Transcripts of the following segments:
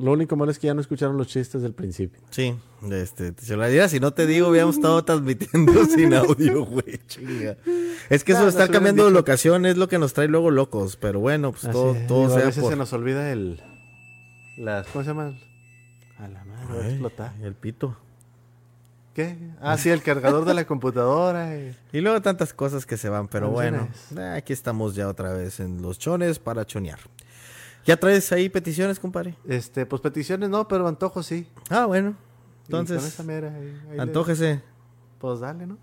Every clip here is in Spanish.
Lo único malo es que ya no escucharon los chistes del principio. Sí, este, se lo diría, si no te digo, habíamos estado transmitiendo sin audio, güey, chinga. Es que eso No, hubieran cambiando de locación es lo que nos trae luego locos, pero bueno, pues todo, es. todo Digo, a veces por... se nos olvida el... Las, ¿Cómo se llama? A la madre, va a Ay, explotar. el pito. ¿Qué? Ah, sí, el cargador de la computadora. y- Y luego tantas cosas que se van, pero bueno, eh, aquí estamos ya otra vez en los chones para chonear. ¿Ya traes ahí peticiones, compadre? Este, pues peticiones no, pero antojos sí. Ah, bueno. Y con Entonces, esa mera, ahí- ahí le- antójese. Pues dale, ¿no?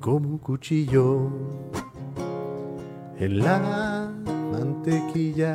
Como un cuchillo en la mantequilla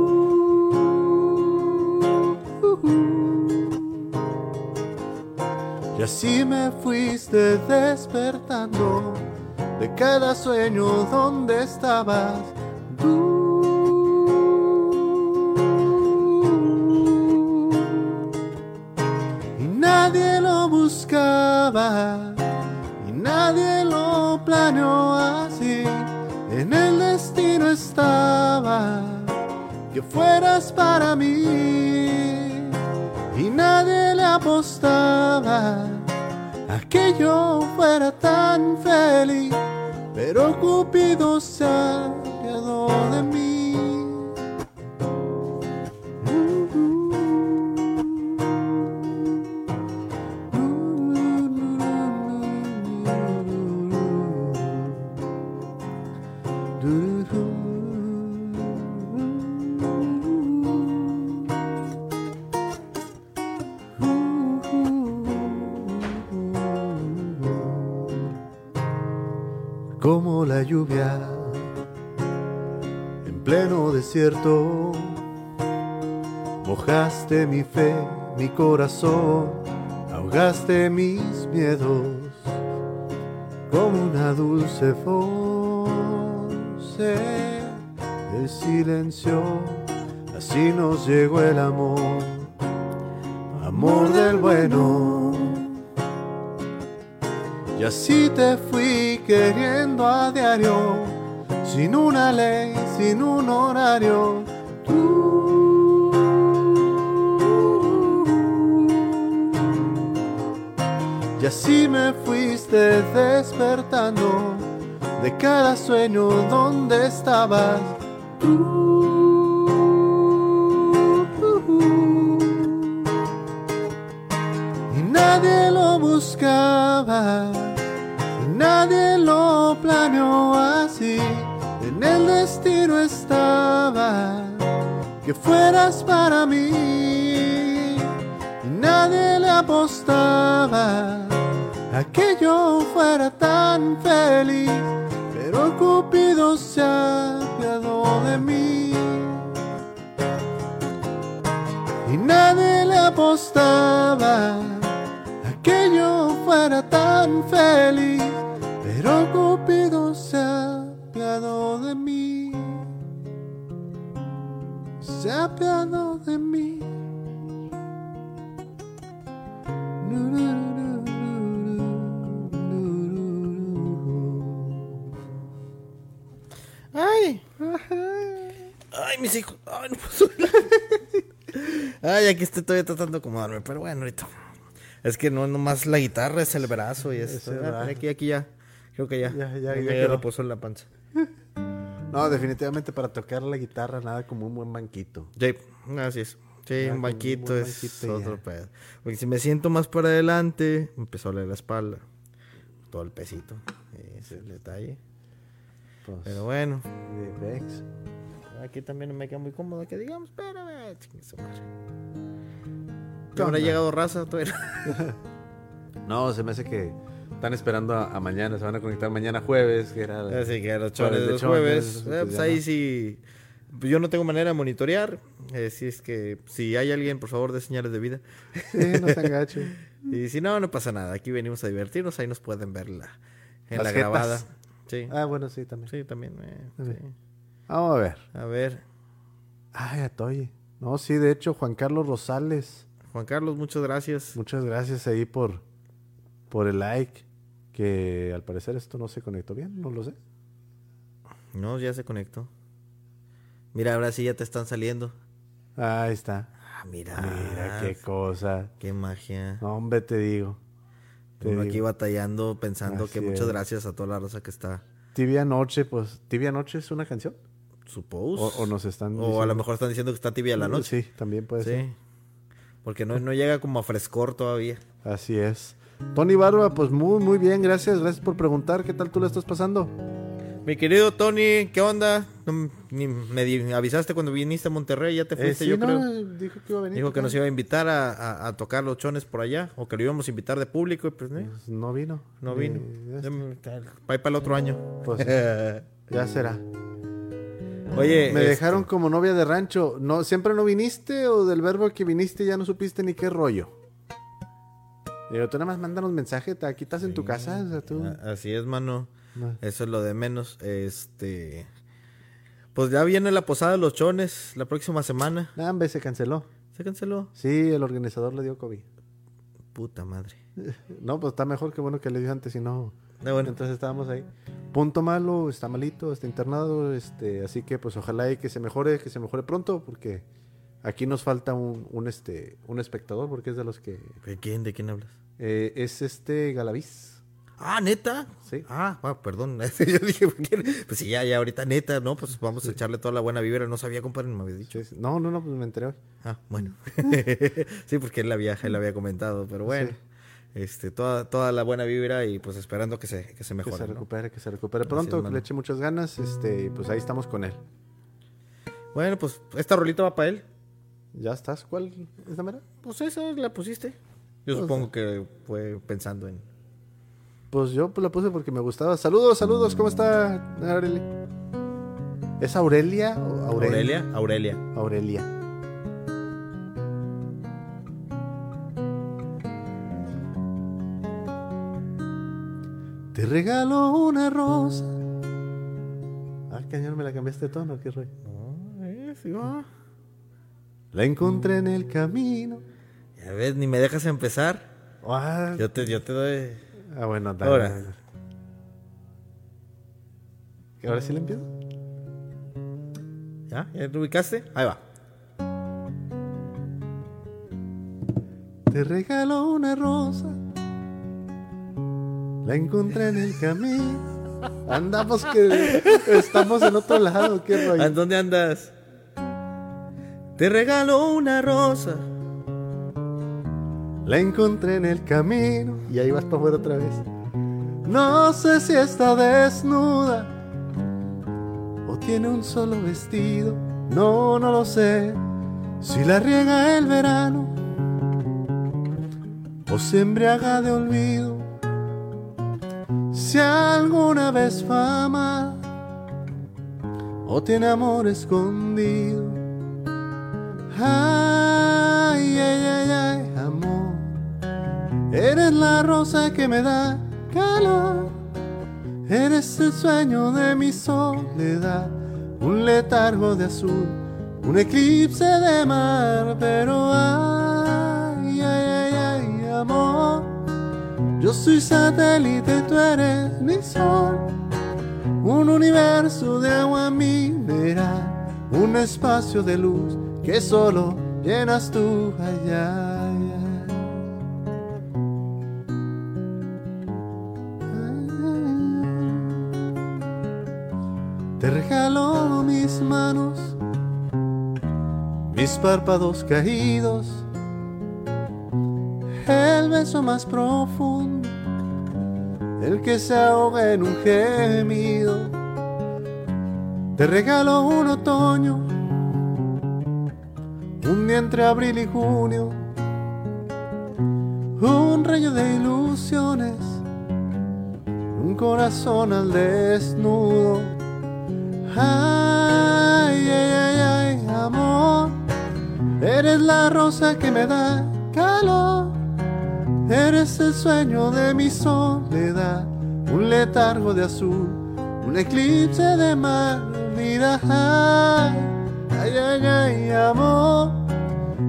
Y así me fuiste despertando de cada sueño donde estabas tú. Y nadie lo buscaba y nadie lo planeó así. En el destino estaba que fueras para mí nadie le apostaba a que yo fuera tan feliz, pero Cupido se mi fe, mi corazón, ahogaste mis miedos como una dulce voz. El silencio, así nos llegó el amor, amor del bueno. Y así te fui queriendo a diario, sin una ley, sin un horario. Así me fuiste despertando de cada sueño donde estabas. Y nadie lo buscaba, y nadie lo planeó así. En el destino estaba que fueras para mí. Y nadie le apostaba que yo fuera tan feliz. Pero Cupido se apiadó de mí. Y nadie le apostaba a que yo fuera tan feliz, pero Cupido se apiadó de mí, se apiadó de mí. Ay, mis hijos. Ay, no puedo. Ay, aquí estoy todavía tratando de acomodarme, pero bueno, ahorita. Es que no nomás la guitarra, es el brazo y Es Ah. Aquí, aquí ya. Creo que ya. Ya, ya, ya reposo en la panza. No, definitivamente para tocar la guitarra nada como un buen banquito. Sí, así es. Sí, un banquito un es banquito otro pedo. Porque si me siento más para adelante, me empezó a doler la espalda. Todo el pesito. Ese es el detalle. Pues, Pero bueno, Vex. Aquí también no me queda muy cómodo que digamos, pero eh, su madre. ¿Ya habrá llegado raza? Todavía no. Se me hace que están esperando a, a mañana, se van a conectar mañana jueves, que era... Así que los chones de los jueves. pues, eh, pues ahí sí. pues Yo no tengo manera de monitorear. Eh, si es que si hay alguien, por favor, de señales de vida. Sí, no tan gacho. Y si no, no pasa nada. Aquí venimos a divertirnos. Ahí nos pueden ver la, en Las la jetas. grabada. Sí. Ah, bueno, sí, también. Sí, también. eh, También. sí. Vamos a ver. A ver, Ay, Atoye. No, sí, de hecho, Juan Carlos Rosales. Juan Carlos, muchas gracias. Muchas gracias ahí por, por el like. Que al parecer esto no se conectó bien, no lo sé. No, ya se conectó. Mira, ahora sí ya te están saliendo. Ahí está. Ah, mira. Mira qué cosa. Qué magia. No, hombre, te digo. Te Uno aquí digo. batallando, pensando que muchas es. gracias a toda la raza que está. Tibia Noche, pues, Tibia Noche es una canción. Suppose. O, o nos están. O a lo diciendo- mejor están diciendo que está tibia la noche. Sí, también puede ser. Sí. Porque no, no llega como a frescor todavía. Así es. Tony Barba, pues muy, muy bien, gracias. Gracias por preguntar. ¿Qué tal tú le estás pasando? Mi querido Tony, ¿qué onda? Ni me avisaste cuando viniste a Monterrey, ya te Eh, fuiste, sí, yo no, creo. dijo que iba a venir. Dijo que nos iba a invitar a, a- a tocar los chones por allá, o que lo íbamos a invitar de público, y pues, ¿eh? Pues no vino. no vino. me- Va para el otro año. Pues, ya será. Oye, Me este, dejaron como novia de rancho. No, ¿Siempre no viniste o del verbo que viniste ya no supiste ni qué rollo? Digo, tú nada más mándanos mensaje, te- aquí estás en tu casa, o sea, tú... así es, mano. No. Eso es lo de menos. Este. Pues ya viene la posada de los chones la próxima semana. Hombre, se canceló. Se canceló. Sí, el organizador le dio COVID. Puta madre. No, pues está mejor que bueno que le dio antes, si no... Ah, bueno. Entonces estábamos ahí. Punto malo, está malito, está internado, este, así que pues ojalá y que se mejore, que se mejore pronto, porque aquí nos falta un, un este, un espectador, porque es de los que ¿De quién? ¿De quién hablas? eh, es este Galaviz. Ah, neta. Sí. Ah, perdón. Yo dije. Pues sí, ya, ya, ahorita neta, ¿no? Pues vamos a echarle toda la buena vibra. No sabía, compadre, no me había dicho. Sí. No, no, no, pues me enteré hoy. Ah, bueno. sí, porque él la había, él la había comentado, pero bueno. Este, toda, toda la buena vibra y pues esperando que se, que se Que se mejore. ¿no? recupere, que se recupere pronto, es, que le eche muchas ganas, este, y pues ahí estamos con él. Bueno, pues esta rolita va para él. ¿Ya estás? ¿Cuál es la mera? Pues esa la pusiste. Yo Pues, supongo que fue pensando en. Pues yo pues, la puse porque me gustaba. Saludos, saludos, ¿cómo está Aurelia? ¿Es Aurelia o Aurelia. Aurelia. Aurelia. Te regalo una rosa. Ah, cañón, me la cambiaste de tono, qué rollo. No, eh, sí va. La encontré en el camino. Ya ves, ni me dejas empezar. Ah, Yo te, yo te doy. ah, bueno, dale. Ahora. dale. ¿Y ¿Ahora sí le empiezo? ¿Ya? ¿Ya te ubicaste? Ahí va. Te regalo una rosa. La encontré en el camino. Andamos que estamos en otro lado, qué rollo. ¿En dónde andas? Te regalo una rosa. La encontré en el camino. Y ahí vas para afuera otra vez. No sé si está desnuda o tiene un solo vestido. No, no lo sé. Si la riega el verano o se embriaga de olvido. Si alguna vez fama o tiene amor escondido. Ay, ay, ay, ay, amor. Eres la rosa que me da calor. Eres el sueño de mi soledad. Un letargo de azul, un eclipse de mar. Pero ay, ay, ay, ay, amor. Yo soy satélite, tú eres mi sol. Un universo de agua mineral, un espacio de luz que solo llenas tú. Ay, ay. Te regalo mis manos, mis párpados caídos, el beso más profundo, el que se ahoga en un gemido. Te regalo un otoño, un día entre abril y junio, un rayo de ilusiones, un corazón al desnudo. Ay, ay, ay, ay, amor, eres la rosa que me da calor, eres el sueño de mi soledad, un letargo de azul, un eclipse de mira, ay, ay, ay, amor.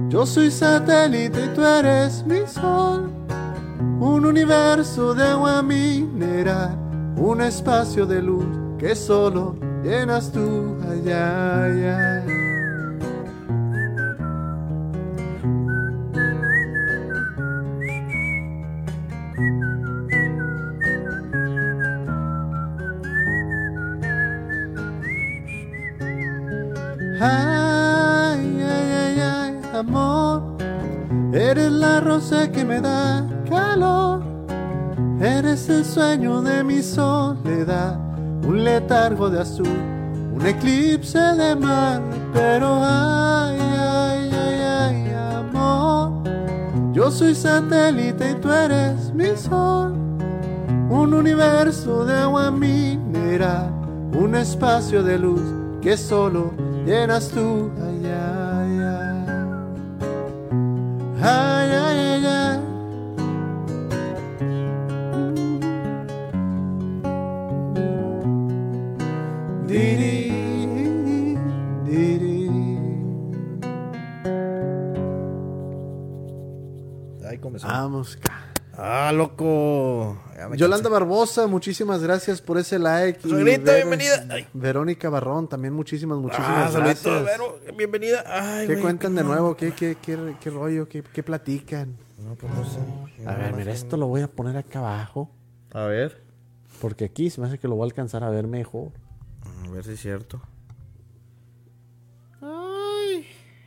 Yo soy satélite y tú eres mi sol. Un universo de agua mineral. Un espacio de luz que solo llenas tú. Ay. Ay, de mi soledad. Un letargo de azul, un eclipse de mar. Pero ay, ay, ay, ay, amor. Yo soy satélite y tú eres mi sol. Un universo de agua mineral. Un espacio de luz que solo llenas tú. Ay. Ay, ay, ay, loco. Yolanda. Barbosa, muchísimas gracias por ese like. Suegrita, Ver- bienvenida. Ay. Verónica Barrón, también muchísimas, Ah, muchísimas saludito, gracias. Vero, bienvenida. Ay, ¿Qué cuentan de nuevo? ¿Qué, qué, qué, qué rollo? ¿Qué, qué platican? No, pues no sé. A ver, mira, esto lo voy a poner acá abajo. A ver. Porque aquí se me hace que lo voy a alcanzar a ver mejor. A ver si es cierto. Ay,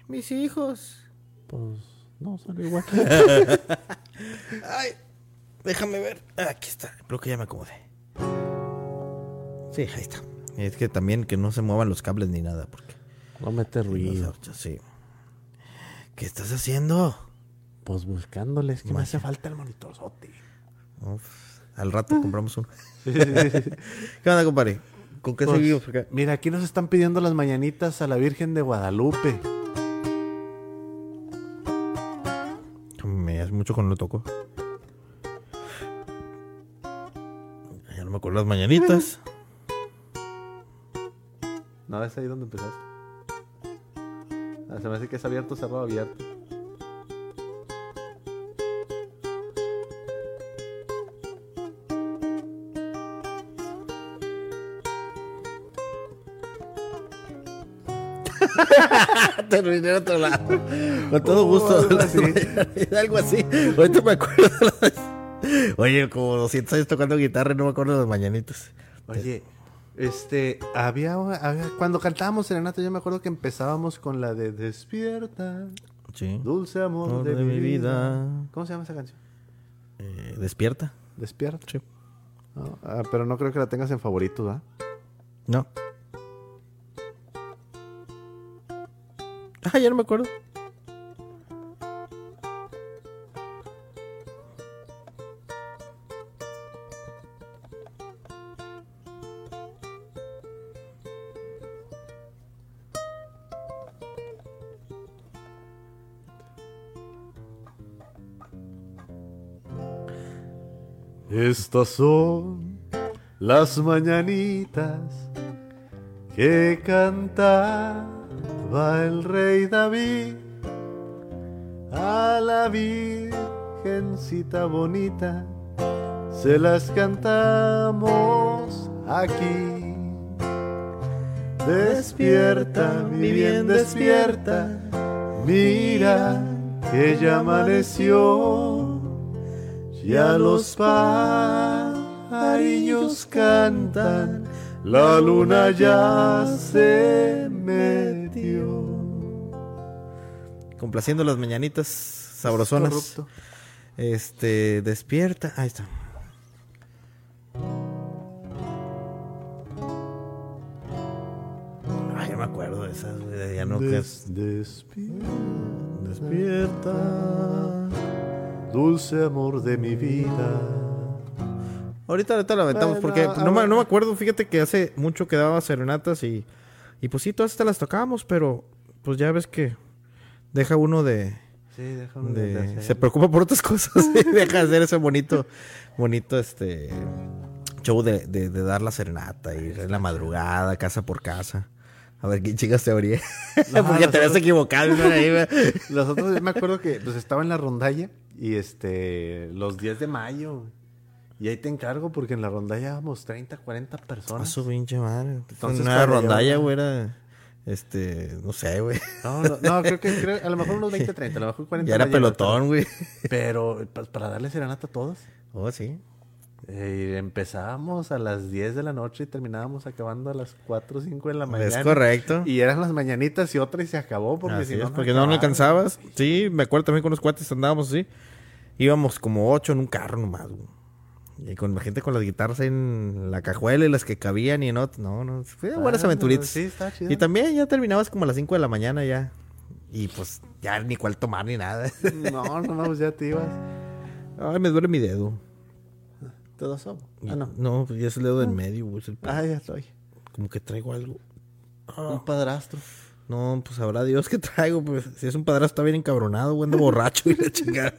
mis hijos. Pues no, sale igual. Ay, déjame ver. Ah, Aquí está. Creo que ya me acomodé. Sí, ahí está. Es que también que no se muevan los cables ni nada, porque no mete ruido. sí. ¿Qué estás haciendo? Pues buscándoles que me hace falta el monitorzote. Uf, al rato compramos uno. ¿Qué onda, compadre? ¿Con qué Pues, seguimos acá? Mira, aquí nos están pidiendo las mañanitas a la Virgen de Guadalupe. Me hace mucho cuando lo toco. No me acuerdo las mañanitas. No, es ahí donde empezaste. Ah, se me hace que es abierto, cerrado, abierto. Terminé otro lado. Con todo gusto. Oh, algo así. algo así. Ahorita me acuerdo. Oye, como 200 años tocando guitarra y no me acuerdo de las mañanitas. Oye, este, había, había- cuando cantábamos Serenata, yo me acuerdo que empezábamos con la de Despierta, Sí. dulce amor Amor de, de mi vida. vida. ¿Cómo se llama esa canción? Eh, Despierta. Despierta. Sí. No, ah, pero no creo que la tengas en favoritos, ¿ah? No. Ah, ya no me acuerdo. Estas son las mañanitas que cantaba el rey David a la virgencita bonita. Se las cantamos aquí. Despierta, mi bien, despierta. Mira que ya amaneció. Ya los pajarillos cantan, la luna ya se metió. Complaciendo las mañanitas sabrosonas. Este, despierta. Ahí está. Ay, no me acuerdo de esas. Ya no que Des- despierta, Despierta. Dulce amor de mi vida. Ahorita, ahorita la aventamos porque no, me, ver. no me acuerdo. Fíjate que hace mucho que daba serenatas y, y pues sí, todas estas las tocábamos, pero pues ya ves que deja uno de. Sí, déjame de- se preocupa por otras cosas y deja de hacer ese bonito, bonito este show de, de, de dar la serenata y en la madrugada, casa por casa. A ver quién chicas te abría. No, porque te habías equivocado. Nosotros me acuerdo que pues estaba en la rondalla y este los 10 de mayo. Y ahí te encargo porque en la rondalla éramos 30, 40 A personas. su pinche madre. Entonces, cuando rondalla, güey, era. Este, no sé, güey. No, no, no, creo que creo- a lo mejor unos 20, 30, a lo mejor 40. Ya era pelotón, güey. Pero pues, para darle serenata a todos. Oh, sí. Eh, y empezábamos a las 10 de la noche y terminábamos acabando a las 4 o 5 de la mañana. Es correcto. Y eran las mañanitas y otra y se acabó porque Así si es, no, porque no, no alcanzabas. Sí, me acuerdo también con los cuates andábamos así. Íbamos como ocho en un carro nomás, güey. Y con la gente con las guitarras en la cajuela y las que cabían y en otro. No, no, fue buenas Ah, aventuritas. Sí, está chido. Y también ya terminabas como a las 5 de la mañana ya. Y pues ya ni cuál tomar ni nada. No, no, no, pues ya te ibas. Ay, me duele mi dedo. Todo sobo. Ah, no. No, pues ya es el dedo del medio, güey. es el- Ah, ya estoy. Como que traigo algo. Un padrastro. No, pues sabrá Dios que traigo. Pues si es un padrastro está bien encabronado, güey, anda borracho y la chingada.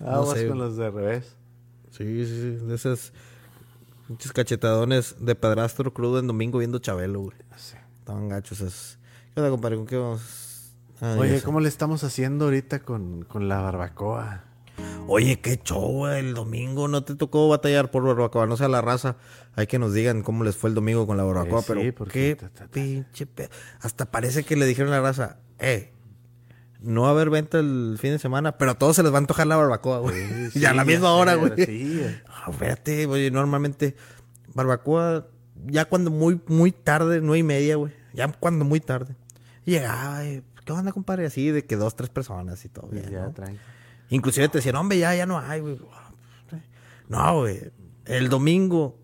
No sé, con los de revés. Sí, sí, sí. De esas muchos cachetadones de padrastro crudo en domingo viendo Chabelo, güey. Estaban gachos esos. ¿Qué onda, compadre? ¿Con qué vamos? Ah, Oye. ¿cómo le estamos haciendo ahorita con, con la barbacoa? Oye, qué show. El domingo no te tocó batallar por barbacoa. No sea la raza. Hay que nos digan cómo les fue el domingo con la barbacoa. Eh, sí, pero porque qué pinche pe- Hasta parece que le dijeron a la raza, eh, no va a haber venta el fin de semana, pero a todos se les va a antojar la barbacoa, güey. Sí, ya a la misma hora, güey. Sí. Ah, espérate, güey, normalmente barbacoa ya cuando muy muy tarde, nueve y media, güey. Ya cuando muy tarde. Llegaba, y, ¿qué onda, compadre? Así de que dos, tres personas y todo. bien, ya, ¿no? tranqui. Inclusive te decían, hombre, ya, ya no hay, güey. No, güey. El domingo,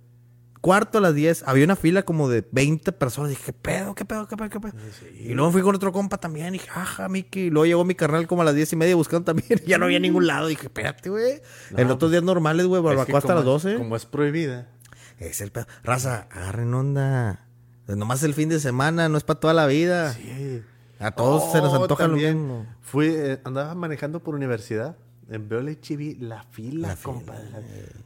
cuarto a las 10, había una fila como de 20 personas. Dije, ¿qué pedo, qué pedo, qué pedo, qué pedo? Y luego fui con otro compa también. Y dije, ajá, Miki. Y luego llegó mi carnal como a las 10 y media buscando también. Y ya no había ningún lado. Dije, espérate, güey. en otros días normales, güey, barbacoa hasta las es- 12. Como es prohibida. Es el pedo. Raza, agarren onda. Pues nomás el fin de semana, no es para toda la vida. Sí. A todos se nos Oh, antoja lo mismo. Fui, eh, andaba manejando por universidad. En Beole la fila, La fila, compadre.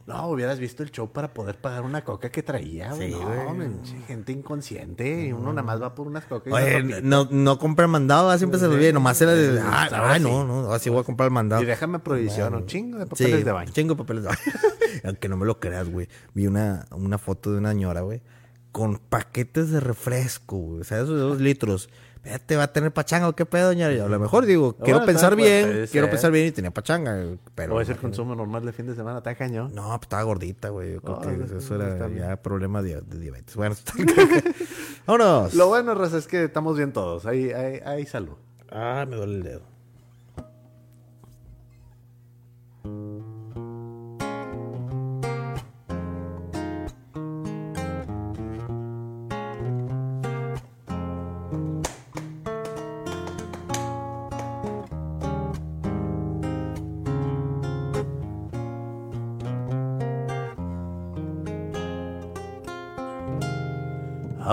No, hubieras visto el show para poder pagar una coca que traía, güey. Sí, no, gente inconsciente. Y uno nada más va por unas cocas. Oye, una no, no compran mandado, ah, siempre se lo olvida. Nomás era de. Ah, no, no, así voy a comprar el mandado. Y déjame prohibición, un chingo de Sí, papeles de baño. Chingo de papeles de baño. Aunque no me lo creas, güey. Vi una, una foto de una señora, güey, con paquetes de refresco, güey. O sea, esos dos litros. Espérate, ¿va a tener pachanga o qué pedo, doña? Y A lo mejor digo, quiero Bueno, pensar bien, quiero pensar bien y tenía pachanga, pero. o es el consumo normal de fin de semana, está cañón. No, pues estaba gordita, güey. Yo creo Oh, que no, eso no, era ya problema de, de diabetes. Bueno, vámonos. Lo bueno, Raza, es que estamos bien todos. Hay, hay, hay salud. Ah, me duele el dedo.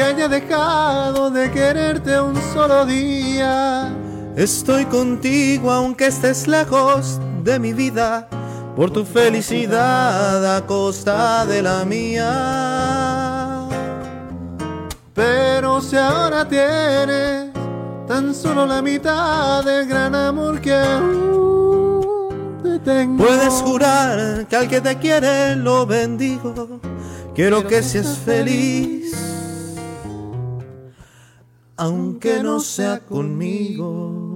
Que haya dejado de quererte un solo día. Estoy contigo aunque estés lejos de mi vida, por tu felicidad a costa de la mía. Pero si ahora tienes tan solo la mitad del gran amor que aún te tengo. Puedes jurar que al que te quiere lo bendigo. Quiero que seas feliz, aunque no sea conmigo.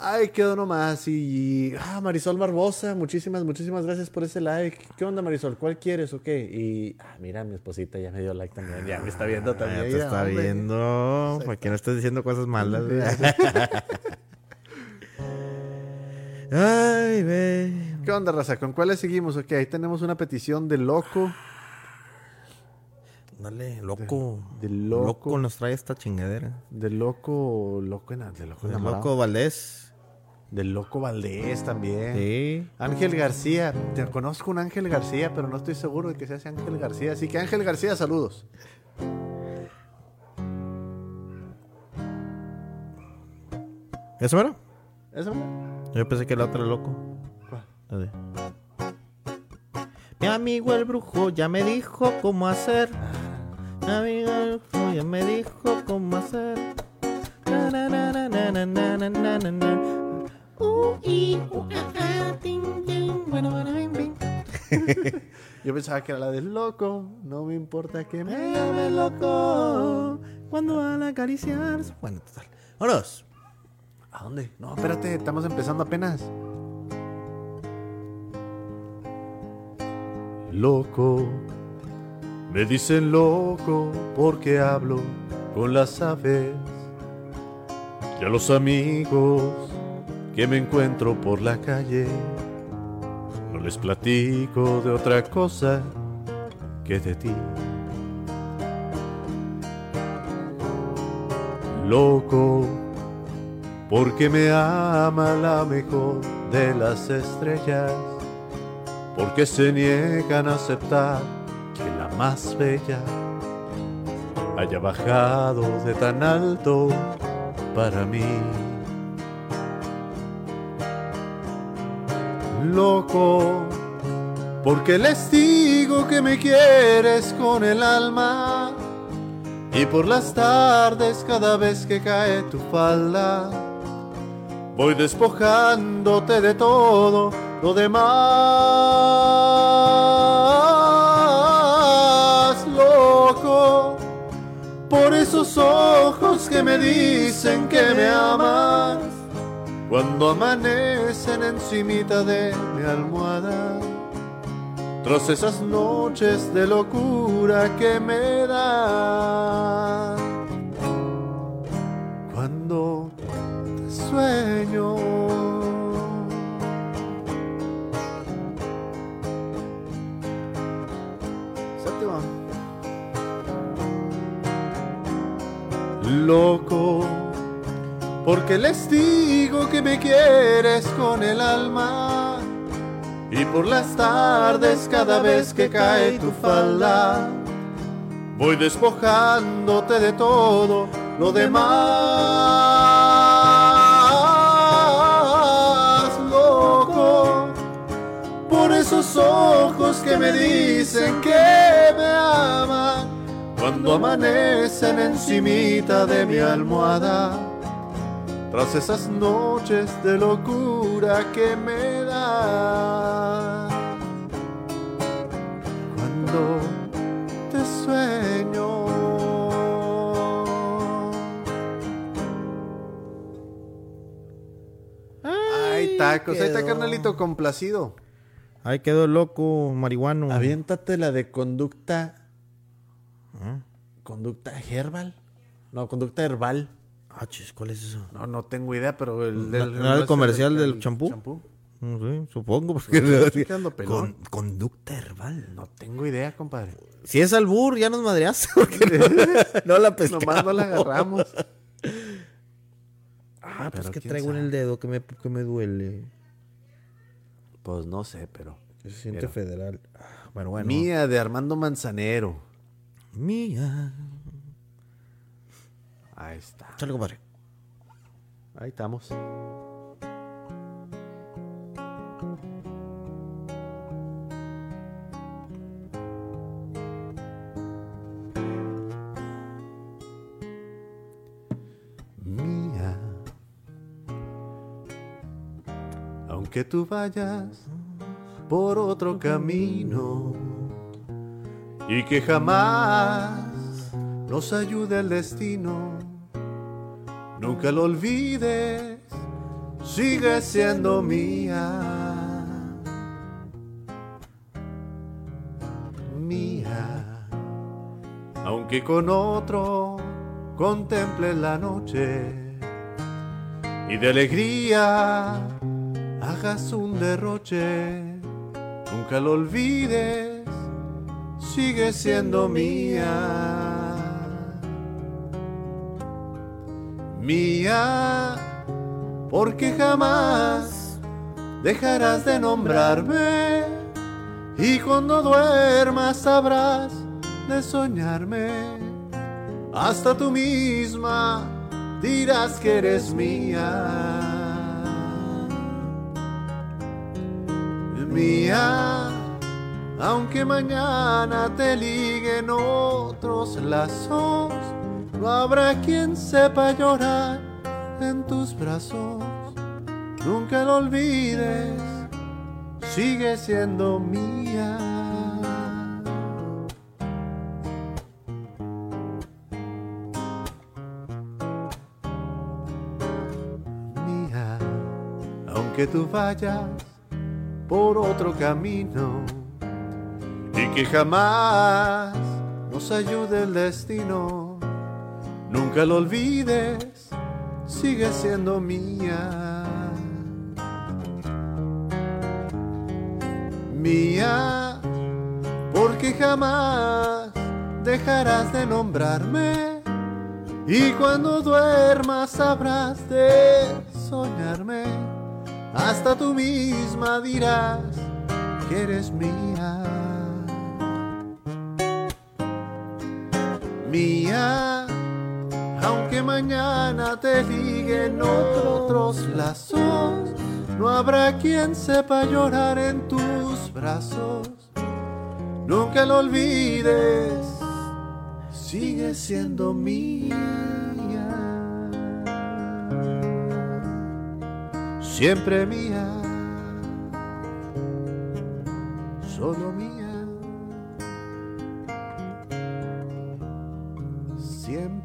Ay, quedó nomás. Y. Ah, Marisol Barbosa, muchísimas, muchísimas gracias por ese like. ¿Qué onda, Marisol? ¿Cuál quieres o qué? Y. Ah, mira, mi esposita ya me dio like también. Ya me está viendo también. Ah, Ya te está hombre. viendo. Para que no estés diciendo cosas malas. Ay, ve. ¿Qué onda, raza? ¿Con cuáles seguimos? Ok, ahí tenemos una petición de loco. Dale, loco. De- de loco. loco. nos trae esta chingadera. De loco. Loco, en, de loco, El enamorado. loco Valdés. De loco Valdés también. Sí. Ángel García. Te conozco un Ángel García, pero no estoy seguro de que sea ese Ángel García. Así que Ángel García, saludos. ¿Eso era? ¿Eso? Yo pensé que el otro era loco. Mi amigo el brujo ya me dijo cómo hacer. Mi amigo ya me dijo cómo hacer. Na, na, na, na, na, na, na, na, na, na. Uh, y, uh, ah, bueno, bueno, bim, bim. Yo pensaba que era la del loco. No me importa que me Me llame loco cuando al acariciar. Bueno, total. Vámonos. ¿A dónde? No, espérate, estamos empezando apenas. Loco, me dicen loco porque hablo con las aves. Y a los amigos que me encuentro por la calle, no les platico de otra cosa que de ti. Loco, porque me ama la mejor de las estrellas, porque se niegan a aceptar más bella haya bajado de tan alto para mí. Loco, porque les digo que me quieres con el alma. Y por las tardes cada vez que cae tu falda Voy despojándote de todo lo demás ojos que me dicen que me amas Cuando amanecen encimita de mi almohada tras esas noches de locura que me dan. Cuando te sueño. Loco, porque les digo que me quieres con el alma. Y por las tardes cada vez que cae tu falda Voy despojándote de todo lo demás Loco Por esos ojos que me dicen que me aman Cuando amanecen encimita de mi almohada tras esas noches de locura que me da cuando te sueño. Ay, tacos. Ahí está, carnalito, complacido. Ahí quedó loco marihuano. Aviéntate la de conducta. ¿Ah? ¿Conducta herbal? No, conducta herbal. Ah, chis, ¿cuál es eso? No, no tengo idea, pero el ¿No- del. no era el comercial el- del el champú? No sé, supongo. Porque pelón. Con- conducta herbal. No tengo idea, compadre. Si es albur, ya nos madreaste. Porque no, no la pescamos. Nomás no la agarramos. Ah, pues Pero que traigo en el dedo que me, que me duele. Pues no sé, pero. Se siente Pero- federal. Ah, Bueno, bueno. Mía de Armando Manzanero. Mía. Ahí está. Chale, compadre. Ahí estamos. Mía, aunque tú vayas por otro camino y que jamás nos ayude el destino. Nunca lo olvides, sigue siendo mía. Mía, aunque con otro contemple la noche y de alegría hagas un derroche. Nunca lo olvides, sigue siendo mía. mía, porque jamás dejarás de nombrarme y cuando duermas sabrás de soñarme. Hasta tú misma dirás que eres mía. Mía, aunque mañana te liguen otros lazos, no habrá quien sepa llorar en tus brazos. Nunca lo olvides, sigue siendo mía. Mía, aunque tú vayas por otro camino que jamás nos ayude el destino. Nunca lo olvides, sigue siendo mía. Mía, porque jamás dejarás de nombrarme. Y cuando duermas sabrás de soñarme. Hasta tú misma dirás que eres mía. Mía, aunque mañana te liguen otros lazos, no habrá quien sepa llorar en tus brazos. Nunca lo olvides, sigue siendo mía. Siempre mía, solo mía.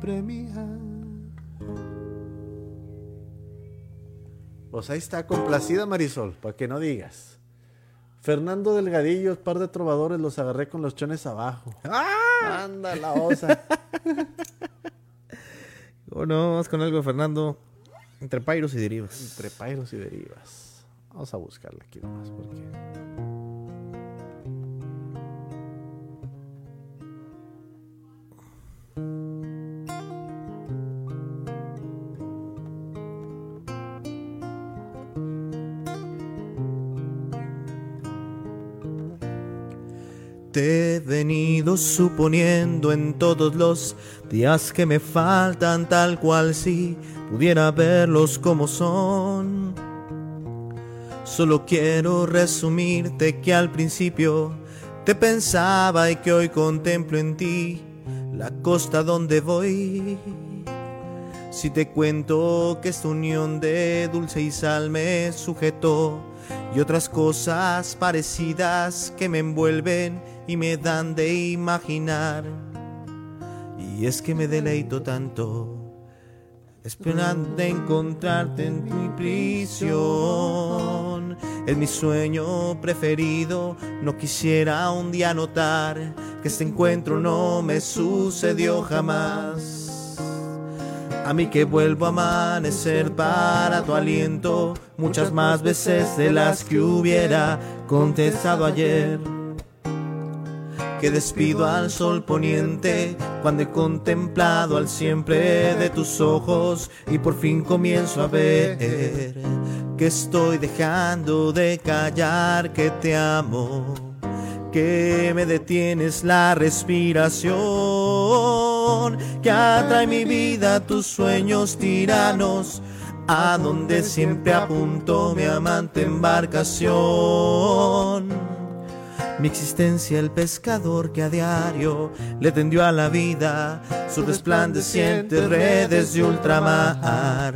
Siempre mía. Pues ahí está, complacida Marisol, para que no digas. Fernando Delgadillo, par de trovadores, los agarré con los chones abajo. ¡Ah! Anda la osa. Oh, no, vamos con algo Fernando. Entre pairos y derivas. Entre pairos y derivas. Vamos a buscarla aquí nomás porque. Te he venido suponiendo en todos los días que me faltan tal cual si pudiera verlos como son. Solo quiero resumirte que al principio te pensaba y que hoy contemplo en ti la costa donde voy. Si te cuento que esta unión de dulce y sal me sujetó y otras cosas parecidas que me envuelven y me dan de imaginar. Y es que me deleito tanto esperando encontrarte en mi prisión. Es mi sueño preferido, no quisiera un día notar que este encuentro no me sucedió jamás. A mí que vuelvo a amanecer para tu aliento, muchas más veces de las que hubiera contestado ayer que despido al sol poniente cuando he contemplado al siempre de tus ojos y por fin comienzo a ver que estoy dejando de callar que te amo, que me detienes la respiración, que atrae mi vida tus sueños tiranos a donde siempre apunto mi amante embarcación mi existencia el pescador que a diario le tendió a la vida sus resplandecientes redes de ultramar.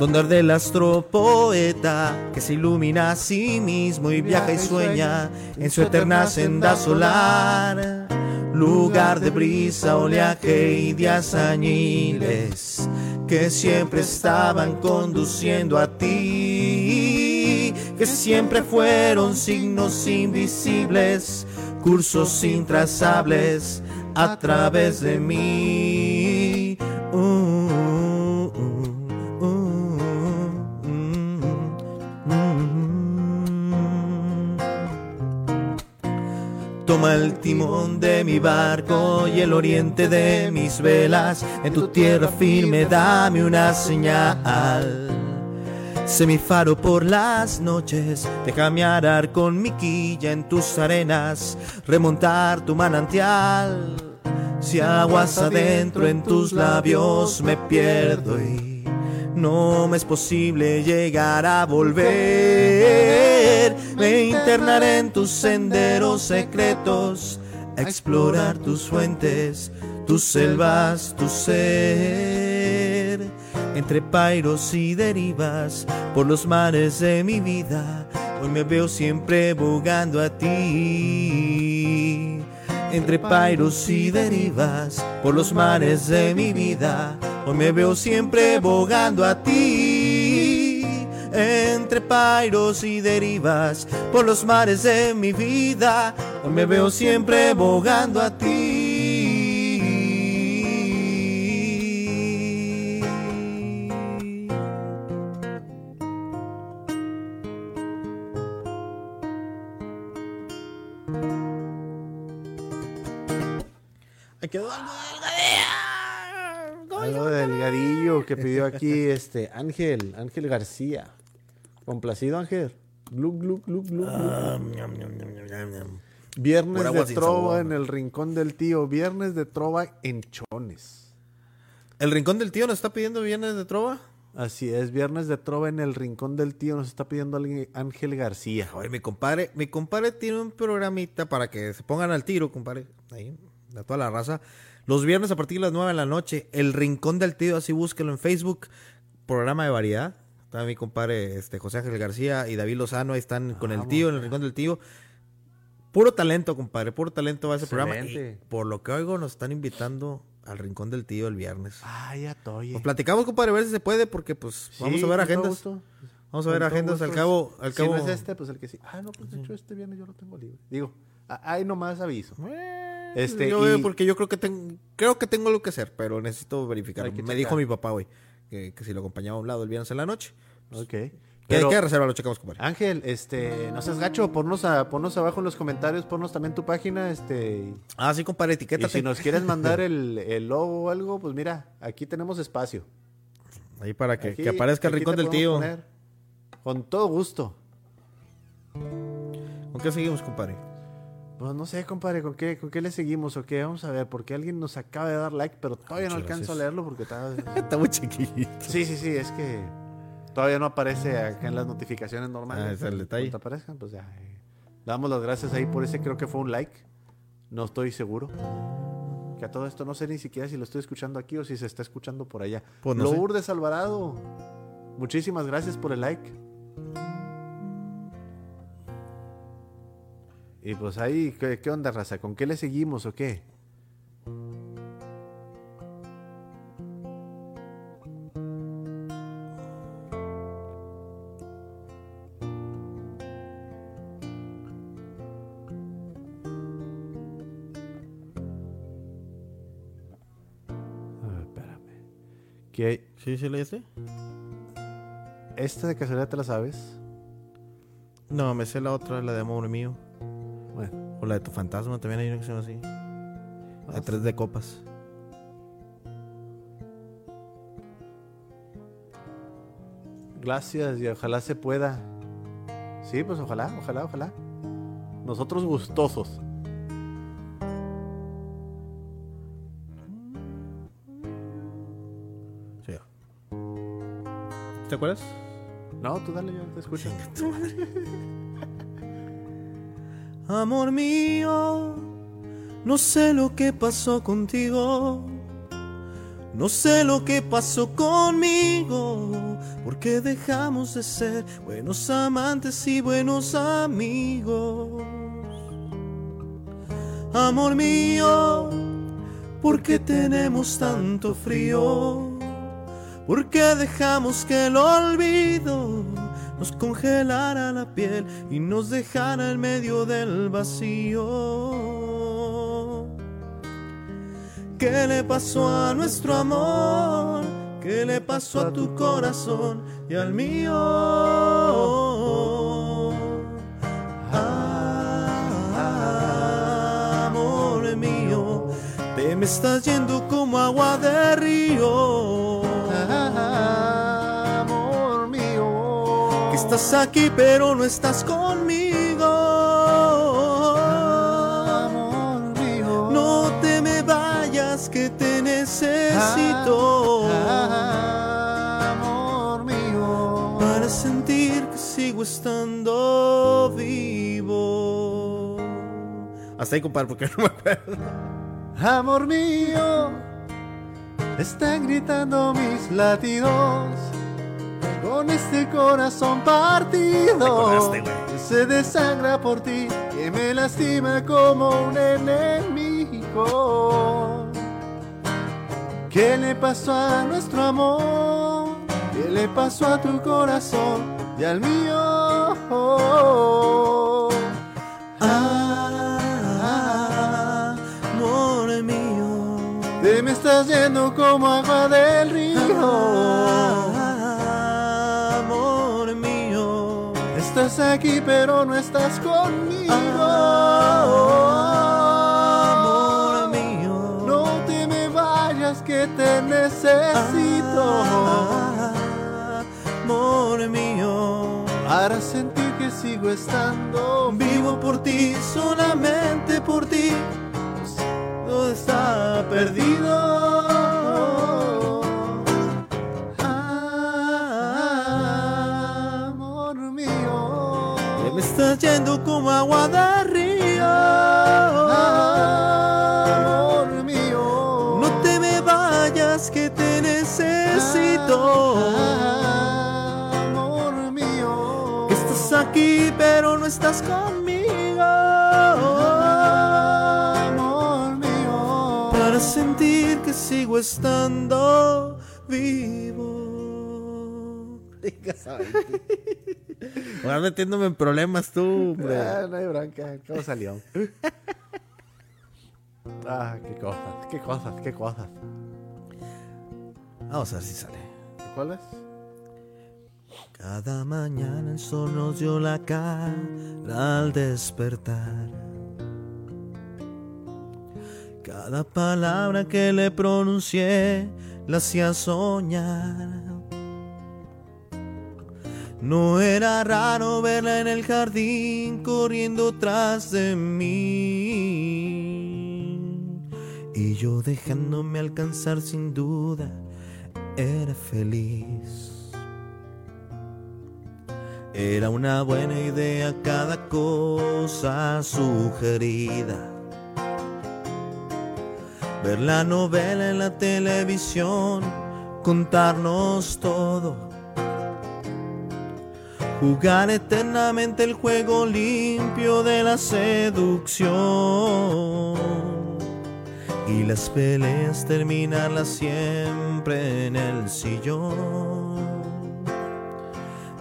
Donde arde el astropoeta que se ilumina a sí mismo y viaja y sueña en su eterna senda solar. Lugar de brisa, oleaje y días añiles que siempre estaban conduciendo a ti que siempre fueron signos invisibles, cursos intrazables a través de mí. Toma el timón de mi barco y el oriente de mis velas. En tu tierra firme dame una señal semifaro por las noches, déjame arar con mi quilla en tus arenas, remontar tu manantial. Si aguas adentro en tus labios me pierdo y no me es posible llegar a volver, me internaré en tus senderos secretos, a explorar tus fuentes, tus selvas, tu ser entre pairos y derivas por los mares de mi vida. Hoy me veo siempre bogando a ti. Entre pairos y derivas por los mares de mi vida. Hoy me veo siempre bogando a ti. Entre pairos y derivas por los mares de mi vida. Hoy me veo siempre bogando a ti. Quedó algo delgadillo. que pidió aquí este Ángel, Ángel García. Complacido Ángel. Ah, Viernes de trova en el rincón del tío. Viernes de trova en Chones. ¿El rincón del tío nos está pidiendo viernes de trova? Así es, viernes de trova en el rincón del tío nos está pidiendo Ángel García. Oye, mi compadre, mi compadre tiene un programita para que se pongan al tiro, compadre. Ahí, de toda la raza. Los viernes a partir de las 9 de la noche, El Rincón del Tío, así búsquelo en Facebook, programa de variedad. Está mi compadre este, José Ángel García y David Lozano, ahí están con el tío, en el Rincón del Tío. Puro talento, compadre, puro talento va ese programa. Y por lo que oigo, nos están invitando al Rincón del Tío el viernes. Ay, ya estoy. Nos platicamos, compadre, a ver si se puede, porque pues vamos a ver agendas. Vamos a ver agendas al cabo. Al cabo... Si no es este, pues el que sí. Ah, no, pues de hecho este viernes yo lo tengo libre. Digo, ahí nomás aviso. Este, yo porque yo creo que tengo, creo que tengo algo que hacer, pero necesito verificar. Me dijo mi papá, güey, que, si lo acompañaba a un lado el viernes en la noche. Ok. Pero, ¿Qué, reserva? Lo checamos, compadre. Ángel, este, no seas gacho, ponnos, a, ponnos abajo en los comentarios, ponnos también tu página, este. Ah, sí, compadre, etiqueta. Y si nos quieres mandar el, el, logo o algo, pues mira, aquí tenemos espacio. Ahí para que, que aparezca el rincón del tío. Con todo gusto. ¿Con qué seguimos, compadre? Pues no sé, compadre, ¿con qué, ¿con qué le seguimos o qué? Vamos a ver, porque alguien nos acaba de dar like, pero todavía no alcanzo a leerlo porque está... está muy chiquito. Sí, sí, sí, es que todavía no aparece acá en las notificaciones normales. Ah, es el detalle. Cuando aparezcan, pues ya. Eh, damos las gracias ahí por ese, creo que fue un like. No estoy seguro. Que a todo esto no sé ni siquiera si lo estoy escuchando aquí o si se está escuchando por allá. Pues no Lourdes Alvarado, muchísimas gracias por el like. Y pues ahí, ¿qué, onda, raza? ¿Con qué le seguimos o qué? ¿Qué hay? ¿Sí se leíste? ¿Esta de casualidad te la sabes? No, me sé la otra, la de amor mío. Bueno, O la de tu fantasma, también hay una que se llama así. La de vas. tres de copas. gracias y ojalá se pueda. Sí, pues ojalá, ojalá, ojalá. Nosotros gustosos. Sí. ¿Te acuerdas? No, tú dale, yo te escucho. Amor mío, no sé lo que pasó contigo. No sé lo que pasó conmigo. Porque dejamos de ser buenos amantes y buenos amigos. Amor mío, ¿por qué tenemos tanto frío? ¿Por qué dejamos que el olvido nos congelara la piel y nos dejara en medio del vacío? ¿Qué le pasó a nuestro amor? ¿Qué le pasó a tu corazón y al mío? Amor mío, te me estás yendo como agua de río. Aquí pero no estás conmigo. Amor. No te me vayas que te necesito Amor mío. para sentir que sigo estando vivo. Hasta ahí, compadre, porque no me acuerdo. Amor mío, están gritando mis latidos con este corazón partido que se desangra por ti, que me lastima como un enemigo. ¿Qué le pasó a nuestro amor? ¿Qué le pasó a tu corazón y al mío? Amor mío. Te me estás yendo como agua del río. Estás aquí pero no estás conmigo. Amor mío. No te me vayas que te necesito. Amor mío. Para sentir que sigo estando Vivo por ti, solamente por ti. Todo está perdido. Que me estás yendo como agua de río. Amor mío. No te me vayas que te necesito. Amor mío. Que estás aquí pero no estás conmigo. Amor mío. Para sentir que sigo estando vivo. Ahora metiéndome en problemas tú, hombre. Ah, no hay bronca. ¿Cómo salió? ah, qué cosas, qué cosas, qué cosas. Vamos a ver si sale. ¿Cuál es? Cada mañana el sol nos dio la cara al despertar. Cada palabra que le pronuncié la hacía soñar. No era raro verla en el jardín corriendo tras de mí. Y yo dejándome alcanzar sin duda, era feliz. Era una buena idea cada cosa sugerida. Ver la novela en la televisión, contarnos todo. Jugar eternamente el juego limpio de la seducción. Y las peleas terminarlas siempre en el sillón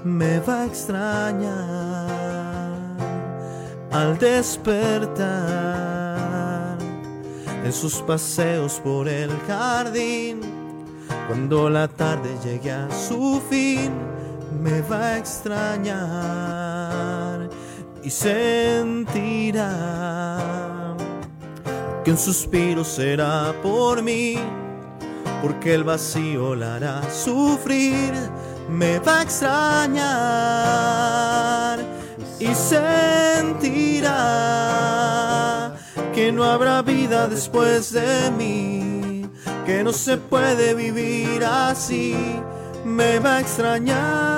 me va a extrañar al despertar en sus paseos por el jardín Cuando la tarde llegue a su fin, me va a extrañar y sentirá que un suspiro será por mí, porque el vacío la hará sufrir, me va a extrañar y sentirá que no habrá vida después de mí, que no se puede vivir así, me va a extrañar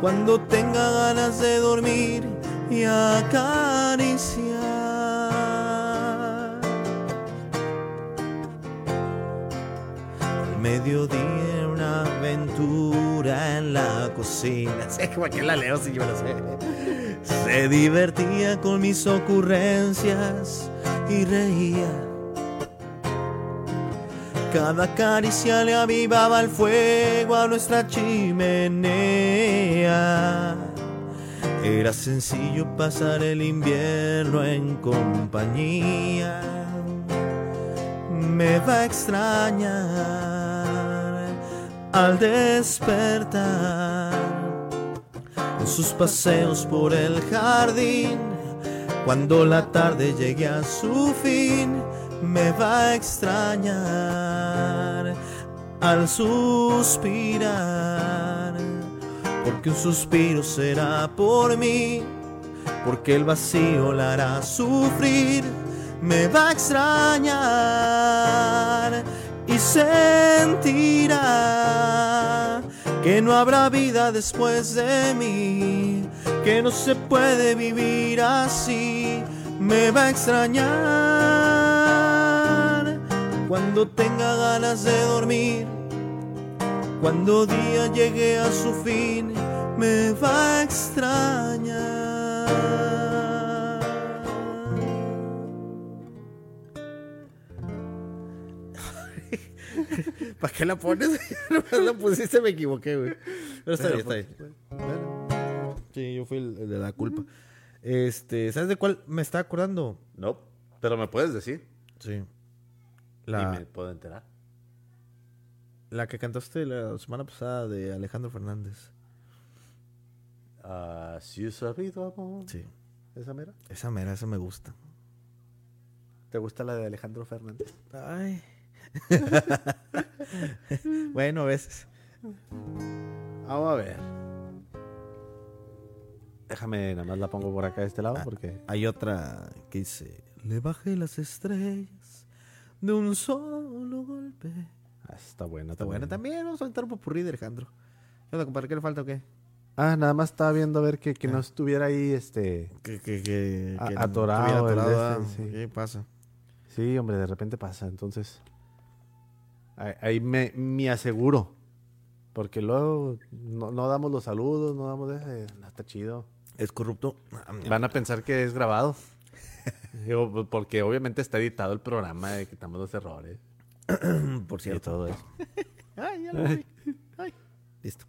cuando tenga ganas de dormir y acariciar. Al mediodía una aventura en la cocina. Sé que la leo si yo la sé. Se divertía con mis ocurrencias y reía. Cada caricia le avivaba el fuego a nuestra chimenea. Era sencillo pasar el invierno en compañía. Me va a extrañar al despertar en sus paseos por el jardín. Cuando la tarde llegue a su fin, me va a extrañar al suspirar. Porque un suspiro será por mí, porque el vacío la hará sufrir. Me va a extrañar y sentirá que no habrá vida después de mí, que no se puede vivir así. Me va a extrañar cuando tenga ganas de dormir, cuando día llegue a su fin, me va a extrañar. ¿Para qué la pones? No la pusiste, me equivoqué, güey. Pero está bien, está bien. Sí, yo fui el, el de la culpa. Este, ¿sabes de cuál me está acordando? No, pero me puedes decir. Sí. Y La, me puedo enterar. la que cantaste la semana pasada de Alejandro Fernández. Ah, si he sabido amor. Sí. ¿Esa mera? Esa mera, esa me gusta. ¿Te gusta la de Alejandro Fernández? Ay. bueno, a veces. Vamos a ver. Déjame, nada más la pongo por acá de este lado Ah. porque... Hay otra que dice: Le bajé las estrellas de un solo golpe. Ah, está buena. Está buena también. Vamos a aventar un popurrí de Alejandro. ¿Qué onda, compadre? ¿Qué le falta o qué? Ah, nada más estaba viendo a ver que, que Ah. no estuviera ahí, este... Que, que, que, A- que no atorado este, ah, sí. ¿Qué pasa? Sí, hombre, de repente pasa. Entonces, ahí, ahí me, me aseguro. Porque luego no, no damos los saludos, no damos... No está chido. ¿Es corrupto? Van a pensar que es grabado. Digo, porque obviamente está editado el programa de quitamos los errores Por y cierto. todo eso. Ay, ya lo vi. Ay. Listo.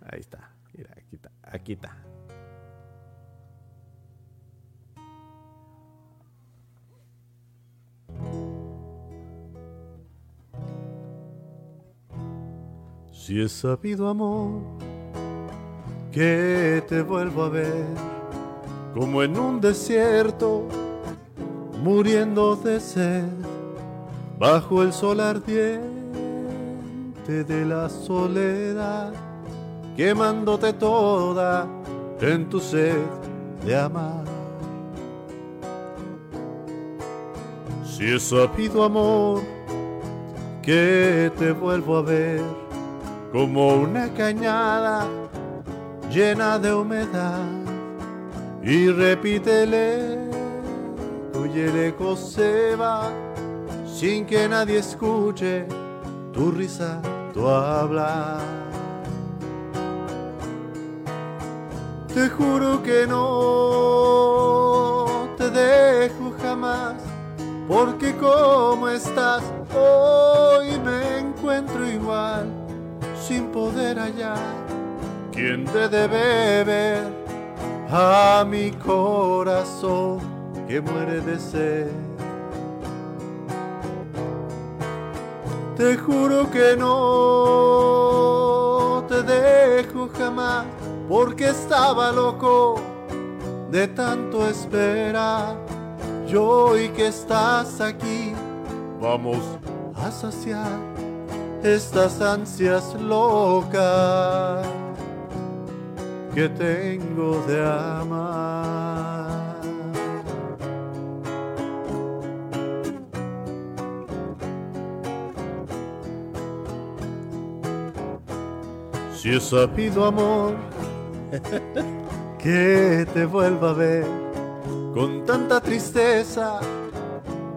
Ahí está. Mira, aquí está. Aquí está. Si he sabido amor que te vuelvo a ver como en un desierto muriendo de sed bajo el sol ardiente de la soledad quemándote toda en tu sed de amar. Si he sabido amor que te vuelvo a ver como una cañada llena de humedad y repítele, oye el se va sin que nadie escuche tu risa, tu hablar. Te juro que no te dejo jamás, porque como estás hoy me encuentro igual, sin poder hallar quien te debe ver a mi corazón que muere de sed. Te juro que no te dejo jamás, porque estaba loco de tanto esperar. Y hoy que estás aquí, vamos a saciar estas ansias locas que tengo de amar. Si he sabido amor que te vuelva a ver con tanta tristeza,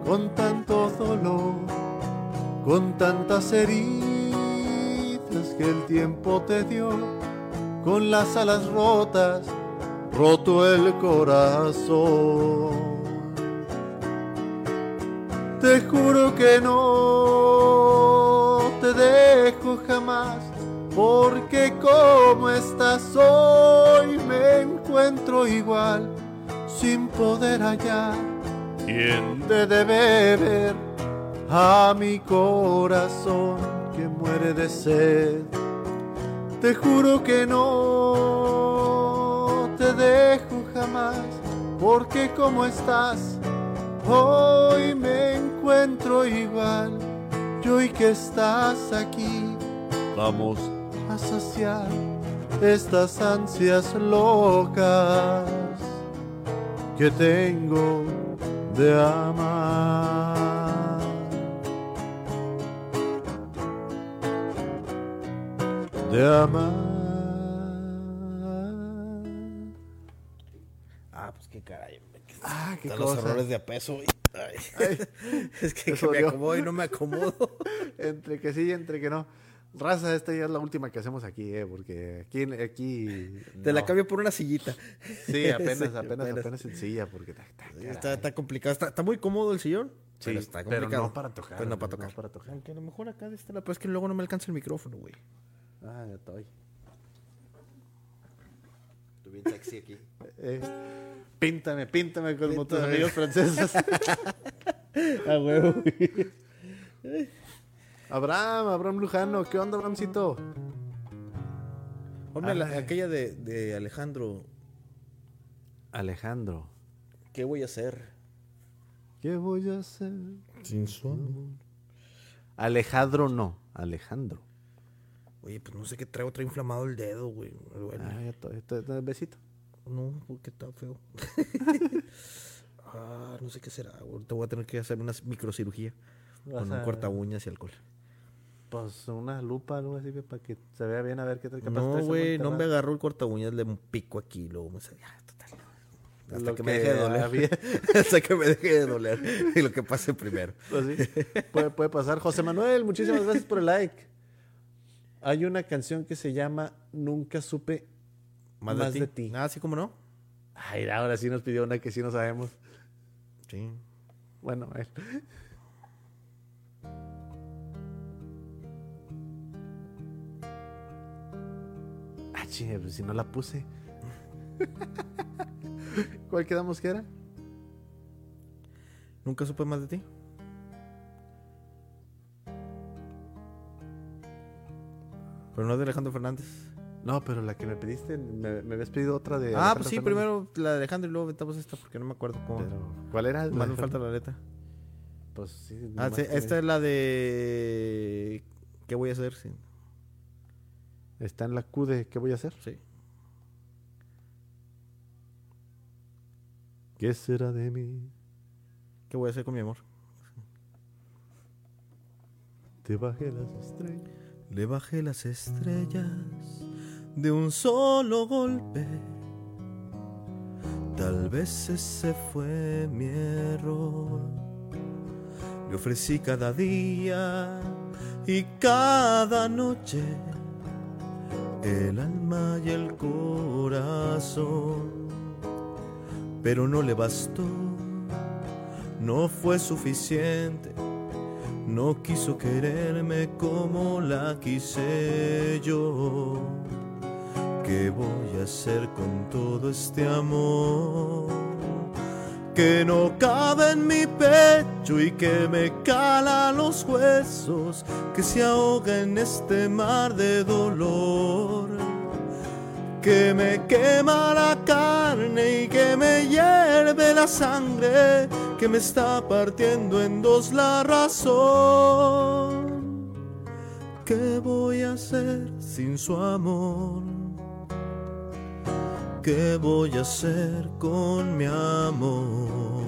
con tanto dolor, con tantas heridas que el tiempo te dio, con las alas rotas, roto el corazón. Te juro que no te dejo jamás, porque como estás hoy me encuentro igual, sin poder hallar quien te debe ver a mi corazón que muere de sed. Te juro que no te dejo jamás, porque como estás, hoy me encuentro igual. Y hoy que estás aquí, vamos a saciar estas ansias locas que tengo de amar. De amar. Ah, pues qué caray. Ah, qué están los errores de a peso. y- ay. es que, me acomodo y no me acomodo. entre que sí y entre que no. Raza, esta ya es la última que hacemos aquí, eh, porque aquí, aquí Te la cambio por una sillita. Sí, apenas, Sí, apenas, apenas, sencilla, porque ta- ta- Está, caray. está complicado. Está, está muy cómodo el sillón. Sí, pero está pero complicado. no para tocar, Pero no para no tocar. para tocar. Aunque a lo mejor acá de este lado, pero es que luego no me alcanza el micrófono, güey. Ah, ya estoy. Estoy bien sexy aquí. Eh, píntame, píntame como tus Píntame. amigos franceses. A huevo. Abraham, Abraham Lujano, ¿qué onda, Abrahamcito? Ponme la- Ay. aquella de, de Alejandro. Alejandro, ¿Qué voy a hacer? ¿qué voy a hacer? Sin su amor. Alejandro no, Alejandro. Oye, pues no sé qué traigo, trae inflamado el dedo, güey. Ah, ya estoy, estoy- estoy- besito. No, porque está feo. ah, no sé qué será. güey. Te voy a tener que hacer una microcirugía. Vas Con a- un corta uñas y alcohol. Pues una lupa, algo así, para que se vea bien a ver qué tal. capaz No, güey, no me agarró el corta uñas, le un pico aquí, luego me. Ya, total. Hasta que, me deje de doler. Hasta que me deje de doler. Y lo que pase primero. Pues sí, puede, puede pasar. José Manuel, muchísimas gracias por el like. Hay una canción que se llama Nunca supe Más, Más de, ti. Ah, sí, cómo no. Ay, ahora sí nos pidió una que sí no sabemos. Sí. Bueno, él. Ah, chingue, pues si no la puse. ¿Cuál quedamos que era? ¿Nunca supe más de ti? Pero no es de Alejandro Fernández. No, pero la que me pediste, me, me habías pedido otra de. ah, Alejandro pues sí, Fernández. primero la de Alejandro y luego aventamos esta porque no me acuerdo cómo. Pero, ¿Cuál era? Más me falta la letra. Pues sí. Ah, sí, esta es la de... ¿Qué voy a hacer? Sí. Está en la Q de ¿Qué voy a hacer? sí. ¿Qué será de mí? ¿Qué voy a hacer con mi amor? Te bajé las estrellas. Le bajé las estrellas de un solo golpe. Tal vez ese fue mi error. Le ofrecí cada día y cada noche el alma y el corazón. Pero no le bastó, no fue suficiente. No quiso quererme como la quise yo. ¿Qué voy a hacer con todo este amor que no cabe en mi pecho y que me cala los huesos, que se ahoga en este mar de dolor, que me quema la carne y que me hierve la sangre, que me está partiendo en dos la razón. ¿Qué voy a hacer sin su amor? ¿Qué voy a hacer con mi amor?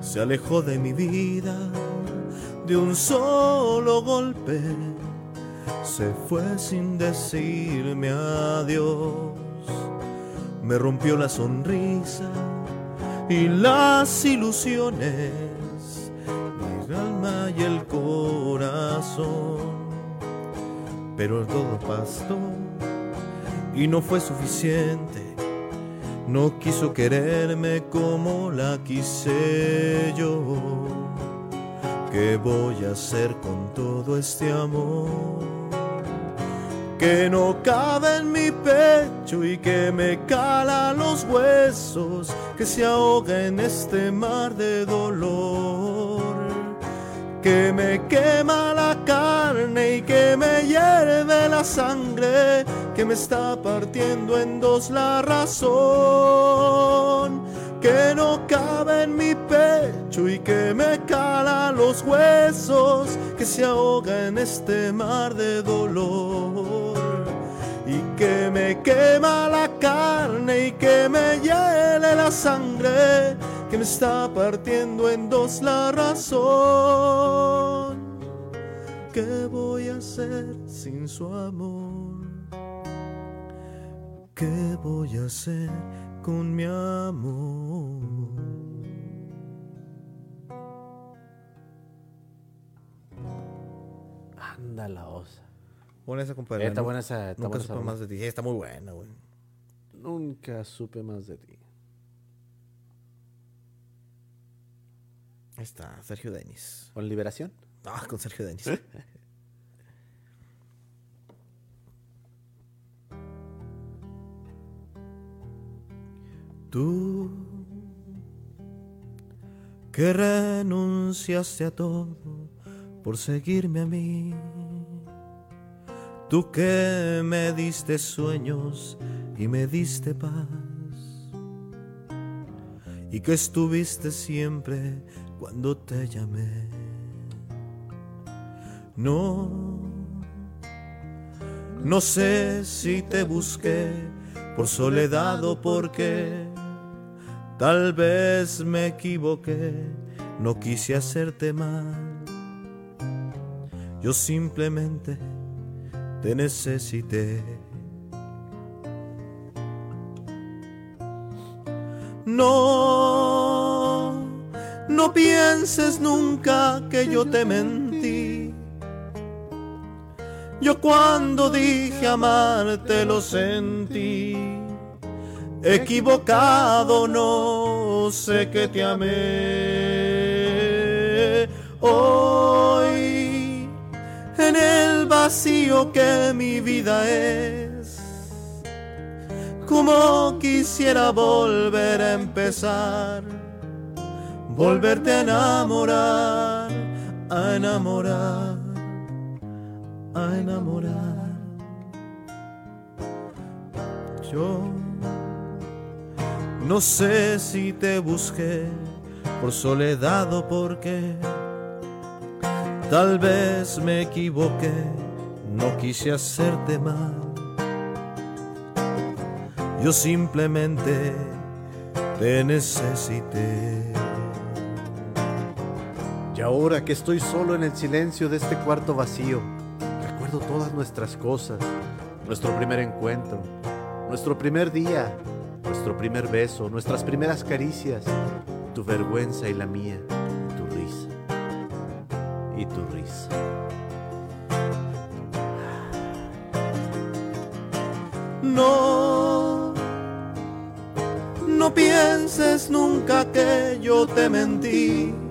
Se alejó de mi vida de un solo golpe, se fue sin decirme adiós, me rompió la sonrisa y las ilusiones corazón. Pero todo pasó y no fue suficiente. No quiso quererme como la quise yo. ¿Qué voy a hacer con todo este amor? que no cabe en mi pecho y que me cala los huesos, que se ahoga en este mar de dolor que me quema la carne y que me hierve la sangre, que me está partiendo en dos la razón, que no cabe en mi pecho y que me cala los huesos, que se ahoga en este mar de dolor. Y que me quema la carne y que me hiele la sangre, que me está partiendo en dos la razón. ¿Qué voy a hacer sin su amor? ¿Qué voy a hacer con mi amor? Anda la osa. Buena esa, compadre. Está buena esa. Está Nunca buena supe esa más de ti. Está muy buena, güey. Nunca supe más de ti. Ahí está, Sergio Denis. ¿Con liberación? Ah, con Sergio Denis. Tú que renunciaste a todo por seguirme a mí. Tú que me diste sueños y me diste paz. Y que estuviste siempre cuando te llamé. No, no sé si te busqué por soledad o porque tal vez me equivoqué, no quise hacerte mal. Yo simplemente te necesité. No, pienses nunca que yo te mentí. Yo cuando dije amarte lo sentí. Equivocado no sé que te amé. Hoy en el vacío que mi vida es. Como quisiera volver a empezar, volverte a enamorar, a enamorar, a enamorar. Yo no sé si te busqué por soledad o porque tal vez me equivoqué, no quise hacerte mal. Yo simplemente te necesité. Ahora que estoy solo en el silencio de este cuarto vacío, recuerdo todas nuestras cosas, nuestro primer encuentro, nuestro primer día, nuestro primer beso, nuestras primeras caricias, tu vergüenza y la mía, tu risa y tu risa. No, no pienses nunca que yo te mentí.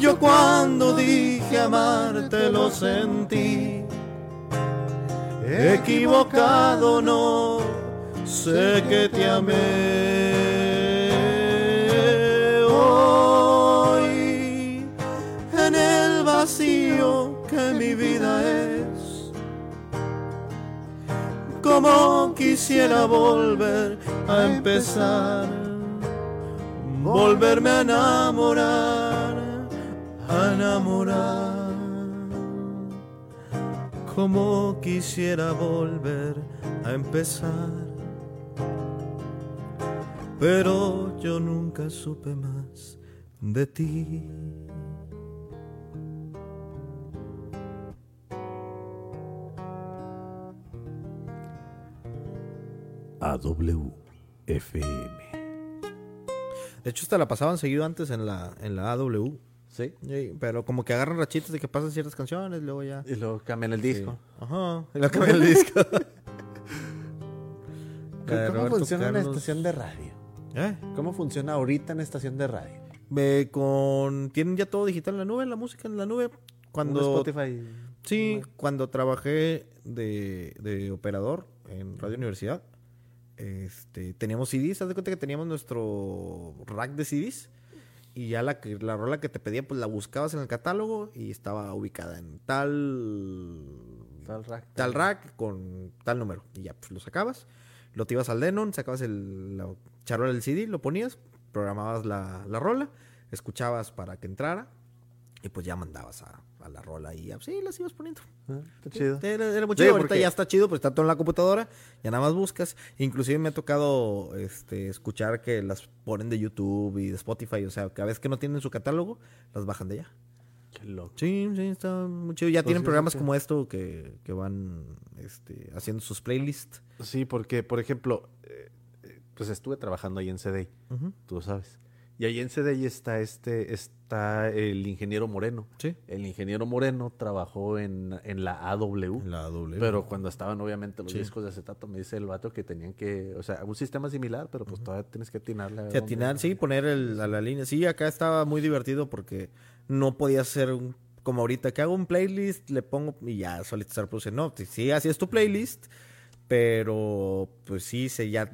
Yo cuando dije amarte lo sentí. Equivocado no, sé que te amé. Hoy en el vacío que mi vida es. Como quisiera volver a empezar, volverme a enamorar, a enamorar. Como quisiera volver a empezar, pero yo nunca supe más de ti. AWFM. De hecho, hasta la pasaban seguido antes en la, en la AW. ¿Sí? Sí, pero como que agarran rachitas de que pasan ciertas canciones, luego ya. Y luego cambian el disco. Ajá. Y lo cambian el disco. ¿Cómo funciona una Carlos. estación de radio? ¿Eh? ¿Cómo funciona ahorita una estación de radio? Ve con tienen ya todo digital en la nube, la música en la nube. Cuando Spotify. sí, cuando trabajé de, de operador en Radio Universidad, este, teníamos CDs, haz de cuenta que teníamos nuestro rack de CDs y ya la que la rola que te pedía pues la buscabas en el catálogo y estaba ubicada en tal Tal rack. tal rack con tal número. Y ya, pues lo sacabas, lo te ibas al Denon, sacabas el, la charola del CD, lo ponías, programabas la, la rola, escuchabas para que entrara y pues ya mandabas a, a la rola y ya, sí, las ibas poniendo. Ah, Está chido. Era, era muy Sí, chido. Ahorita porque- ya está chido, pues está todo en la computadora, ya nada más buscas. Inclusive me ha tocado este, escuchar que las ponen de YouTube y de Spotify, o sea, cada vez que no tienen su catálogo, las bajan de allá. Qué loco. Sí, sí, está muy chido. Ya Pues tienen sí, programas sí. como esto que, que van este, haciendo sus playlists. Sí, porque, por ejemplo, eh, eh, pues estuve trabajando ahí en CDI, Ujú. tú lo sabes. Y ahí en CDI está este, está el ingeniero Moreno. Sí. El ingeniero Moreno trabajó en, en la AW. La doble. Pero cuando estaban obviamente los Sí. discos de acetato, me dice el vato que tenían que, o sea, un sistema similar, pero pues todavía tienes que atinarle. a Sí, atinar, sí, poner el, a la línea. Sí, acá estaba muy divertido porque no podía ser un- como ahorita que hago un playlist, le pongo y ya solito se reproduce. No, sí, sí, así es tu playlist, pero pues sí, se, ya,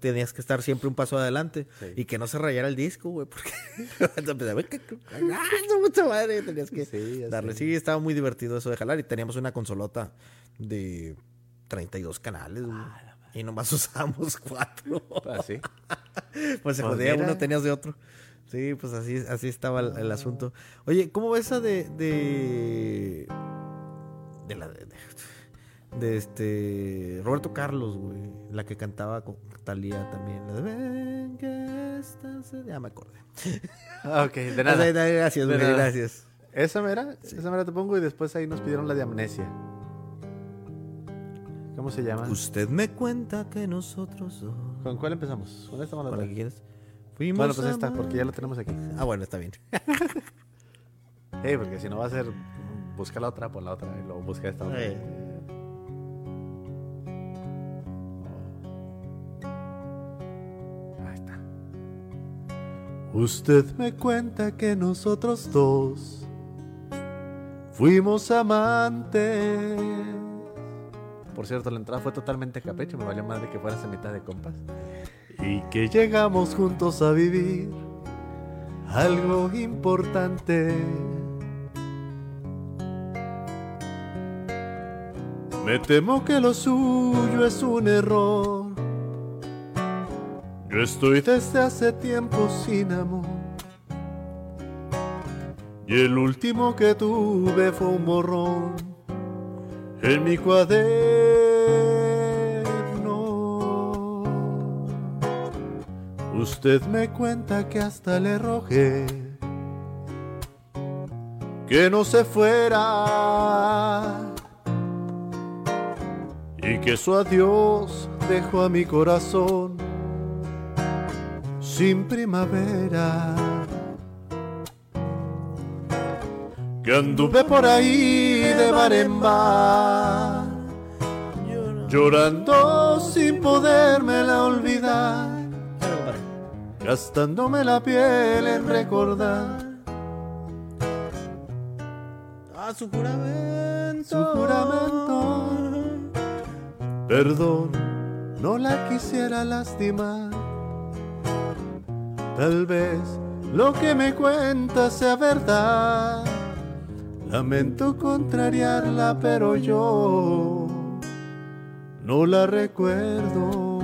tenías que estar siempre un paso adelante Sí. y que no se rayara el disco, güey, porque ¡ah, su puta madre! Tenías que Sí, darle. Sí, estaba muy divertido eso de jalar y teníamos una consolota de 32 canales, güey. Y nomás usábamos cuatro. Ah, sí. Pues se Pues jodía uno, tenías de otro. Sí, pues así, así estaba el, el asunto. Oye, ¿cómo ves esa de. de. de la. de, de este. Roberto Carlos, güey? La que cantaba con Talía también. La de. Ven que estás. Ya me acordé. Ok, de nada. Gracias, De güey, gracias. Esa mera, esa mera te pongo y después ahí nos pidieron la de amnesia. ¿Cómo se llama? Usted me cuenta que nosotros dos. ¿Con cuál empezamos? ¿Con esta o con la que quieres? Fuimos Bueno, pues esta, porque ya la tenemos aquí. Ah, bueno, está bien. Eh, porque si no va a ser busca la otra, pon la otra y luego busca esta otra. Eh. Usted me cuenta que nosotros dos fuimos amantes. Por cierto, la entrada fue totalmente a capricho, me valió madre que fueras a mitad de compas. Y que llegamos juntos a vivir algo importante. Me temo que lo suyo es un error. Estoy desde hace tiempo sin amor. Y el último que tuve fue un borrón en mi cuaderno. Usted me cuenta que hasta le rogué que no se fuera y que su adiós dejó a mi corazón sin primavera. Que anduve por ahí de bar en bar, llorando sin podérmela olvidar, gastándome la piel en recordar Ah, su juramento. su juramento. Perdón, no la quisiera lastimar. Tal vez lo que me cuenta sea verdad. Lamento contrariarla, pero yo no la recuerdo.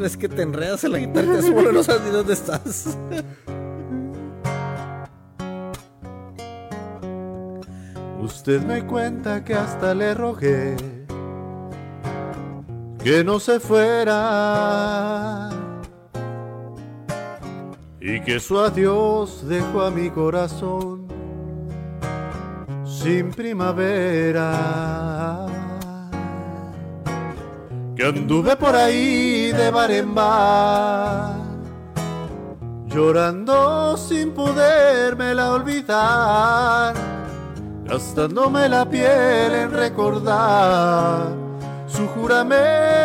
Vez que te enredas en la guitarra y te solo no sabes ni dónde estás. Usted me cuenta que hasta le rogué que no se fuera y que su adiós dejó a mi corazón sin primavera. Que anduve por ahí de bar en bar, llorando sin podérmela olvidar gastándome la piel en recordar su juramento.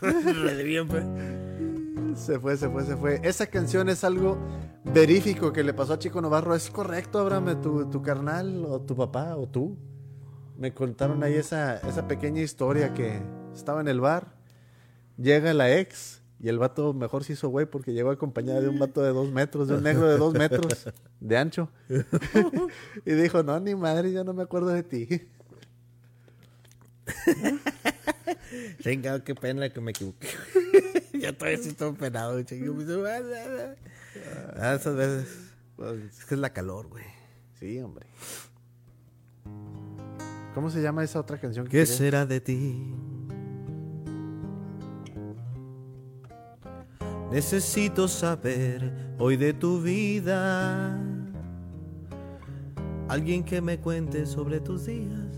bien, pues. Se fue, se fue, se fue. Esa canción es algo verífico que le pasó a Chico Navarro. ¿Es correcto, Abraham, tu, tu carnal o tu papá o tú? Me contaron ahí esa, esa pequeña historia que estaba en el bar, llega la ex y el vato mejor se hizo güey porque llegó acompañada de un vato de dos metros, de un negro de dos metros de ancho. y dijo, no, ni madre, ya no me acuerdo de ti. Venga, qué pena que me equivoqué. ya todavía estoy todo penado. Ah, esas veces. Es que es la calor, güey. Sí, hombre. ¿Cómo se llama esa otra canción? que ¿Qué será de ti? Necesito saber hoy de tu vida. Alguien que me cuente sobre tus días.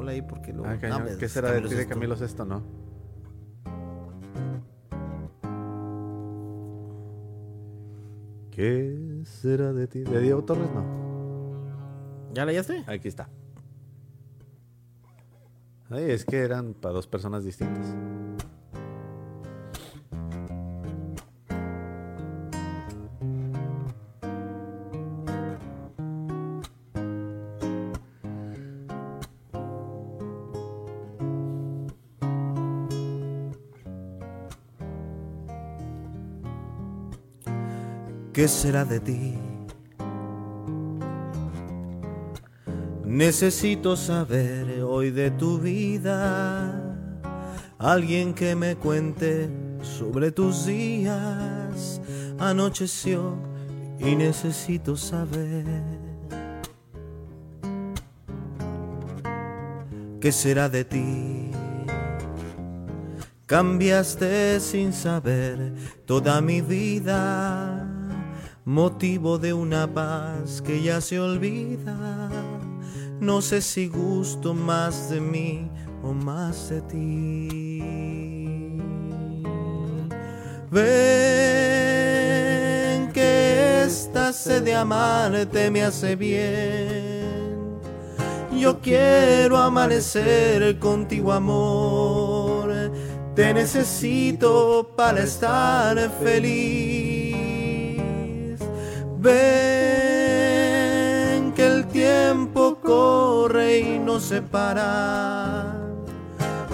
Ah, ponla- ahí porque. Ah. No, hombre, ¿Qué será de ti de. Camilo Sesto, no? ¿Qué será de ti? ¿De Diego Torres? No. ¿Ya la hallaste? Aquí está. Ay, es que eran para dos personas distintas. ¿Qué será de ti? Necesito saber hoy de tu vida. Alguien que me cuente sobre tus días. Anocheció y necesito saber. ¿Qué será de ti? Cambiaste sin saber toda mi vida, motivo de una paz que ya se olvida. No sé si gusto más de mí o más de ti. Ven que esta sed de amarte me hace bien. Yo quiero amanecer contigo, amor. Te necesito para estar feliz. Ven que el tiempo corre y no se para.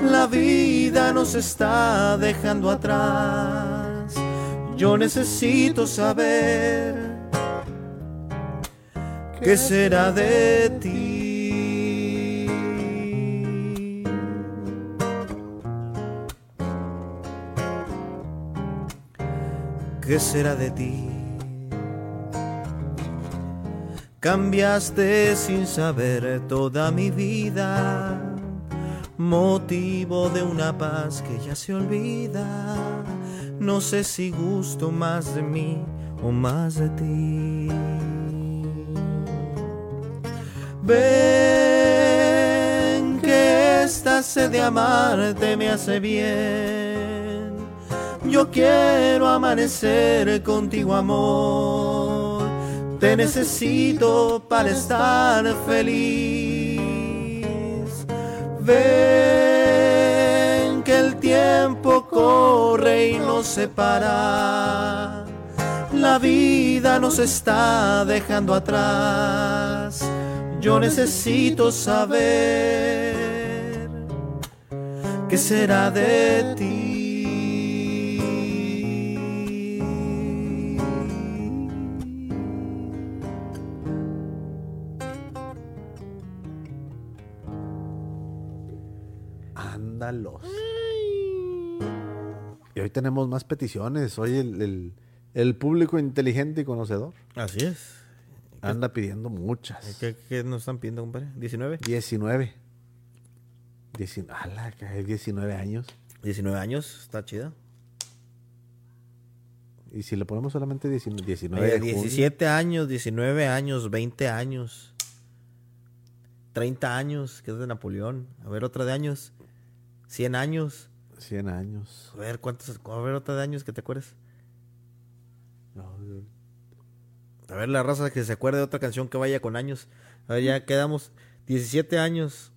La vida nos está dejando atrás. Yo necesito saber qué será de ti. ¿Qué será de ti? Cambiaste sin saber toda mi vida, motivo de una paz que ya se olvida. No sé si gusto más de mí o más de ti. Ven que esta sed de amarte me hace bien. Yo quiero amanecer contigo, amor. Te necesito para estar feliz. Ven que el tiempo corre y nos separa. La vida nos está dejando atrás. Yo necesito saber qué será de ti. Ándalos. Y hoy tenemos más peticiones. Hoy el, el- el público inteligente y conocedor Así es. anda pidiendo muchas. ¿Qué, qué nos están pidiendo, compadre? ¿19? 19. 19, ala, que hay 19 años. 19 años, está chida. Y si le ponemos solamente 19, 19 Oye, de junio, 17 años, 19 años, 20 años, 30 años, que es de Napoleón. A ver, otra de años. 100 años. 100 años. A ver, ¿cuántos? A ver, otra de años que te acuerdes. No, A ver, la raza que se acuerde de otra canción que vaya con años. A ver, ya quedamos 17 años,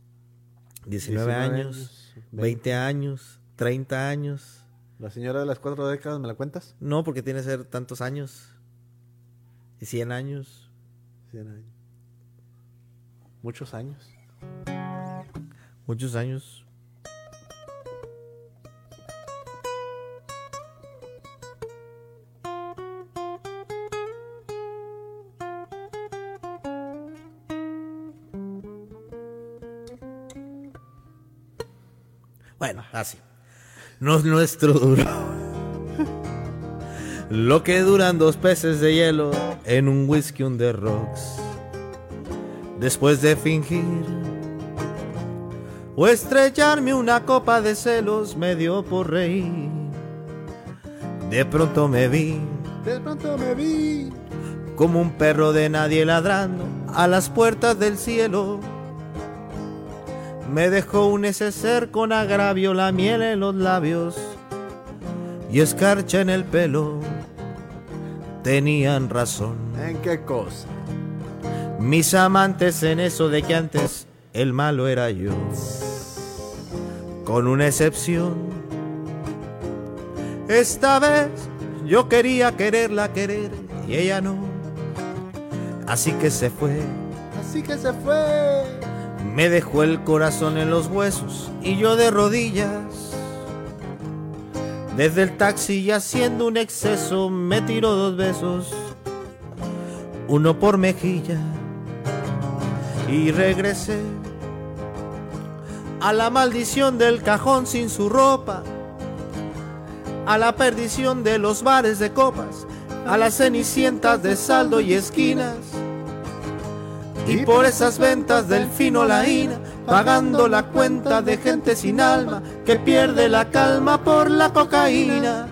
19, 19 años, años, 20 años, 30 años. La señora de las cuatro décadas, ¿me la cuentas? No, porque tiene que ser tantos años. Y 100 años. 100 años. Muchos años. Muchos años. Bueno, así. No es nuestro duro. Lo que duran dos peces de hielo en un whisky on the rocks. Después de fingir o estrellarme una copa de celos me dio por reír. De pronto me vi De pronto me vi. como un perro de nadie ladrando a las puertas del cielo. Me dejó un neceser con agravio, la miel en los labios y escarcha en el pelo. Tenían razón. ¿En qué cosa? Mis amantes en eso de que antes el malo era yo. Con una excepción. Esta vez yo quería quererla querer y ella no. Así que se fue. Así que se fue. Me dejó el corazón en los huesos y yo de rodillas. Desde el taxi y haciendo un exceso me tiró dos besos, uno por mejilla y regresé a la maldición del cajón sin su ropa, a la perdición de los bares de copas, a las cenicientas de saldo y esquinas. Y por esas ventas del fino la ina, pagando la cuenta de gente sin alma que pierde la calma por la cocaína.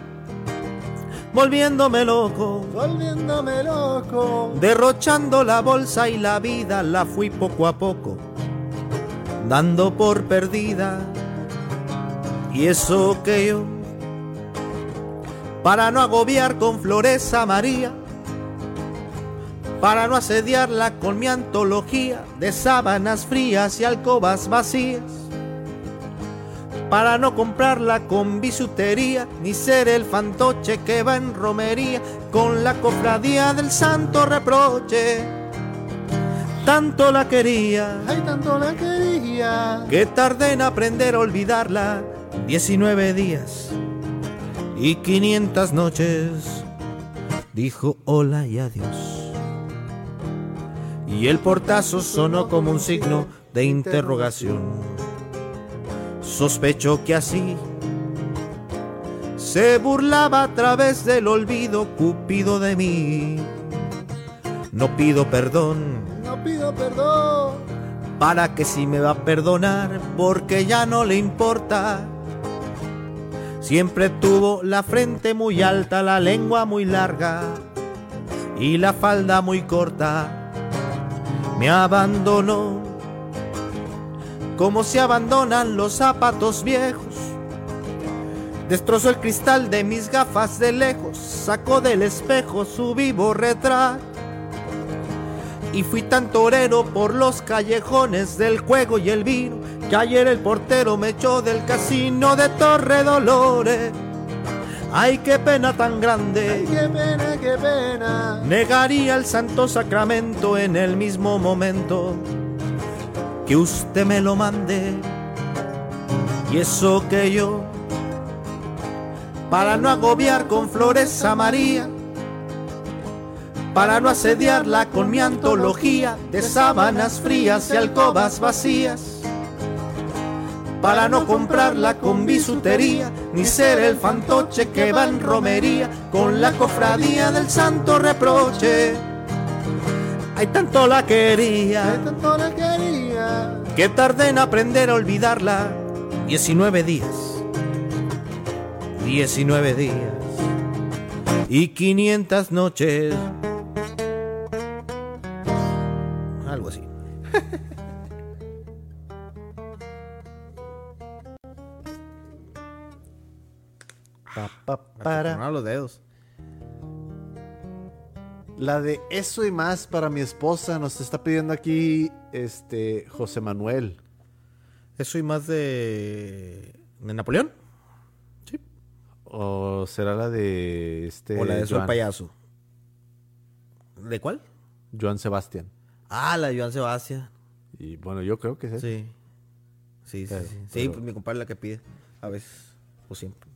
Volviéndome loco, Volviéndome loco. derrochando la bolsa y la vida la fui poco a poco, dando por perdida. Y eso que yo, para no agobiar con flores a María, para no asediarla con mi antología de sábanas frías y alcobas vacías, para no comprarla con bisutería, ni ser el fantoche que va en romería con la cofradía del santo reproche. Tanto la quería Ay, tanto la quería. que tardé en aprender a olvidarla 19 días y 500 noches. Dijo hola y adiós. Y el portazo sonó como un signo de interrogación. Sospecho que así se burlaba a través del olvido Cúpido de mí. No pido perdón No pido perdón. para que si me va a perdonar porque ya no le importa. Siempre tuvo la frente muy alta, la lengua muy larga y la falda muy corta me abandonó. Como se abandonan los zapatos viejos. Destrozó el cristal de mis gafas de lejos, sacó del espejo su vivo retrato. Y fui tan torero por los callejones del juego y el vino, que ayer el portero me echó del casino de Torre Dolores. Ay, qué pena tan grande. Ay, qué pena, qué pena. Negaría el santo sacramento en el mismo momento que usted me lo mande. Y eso que yo, para no agobiar con flores a María, para no asediarla con mi antología de sábanas frías y alcobas vacías para no comprarla con bisutería, ni ser el fantoche que va en romería con la cofradía del santo reproche. Ay, tanto la quería, Ay, tanto la quería. que tardé en aprender a olvidarla. 19 días, 19 días y 500 noches. Para. Los dedos. La de eso y más para mi esposa nos está pidiendo aquí este José Manuel. Eso y más de. ¿De Napoleón? Sí. O será la de este o la de Soy Joan, Payaso. ¿De cuál? Joan Sebastián. Ah, la de Joan Sebastián. Y bueno, yo creo que es esa. Sí. Sí, sí, Pero- sí. Sí, pues mi compadre es la que pide. A veces. O siempre.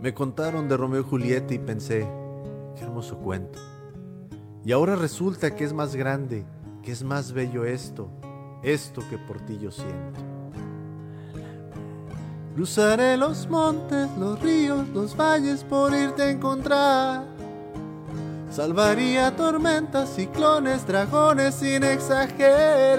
Me contaron de Romeo y Julieta y pensé, qué hermoso cuento. Y ahora resulta que es más grande, que es más bello esto, esto que por ti yo siento. Cruzaré los montes, los ríos, los valles por irte a encontrar. Salvaría tormentas, ciclones, dragones sin exagerar.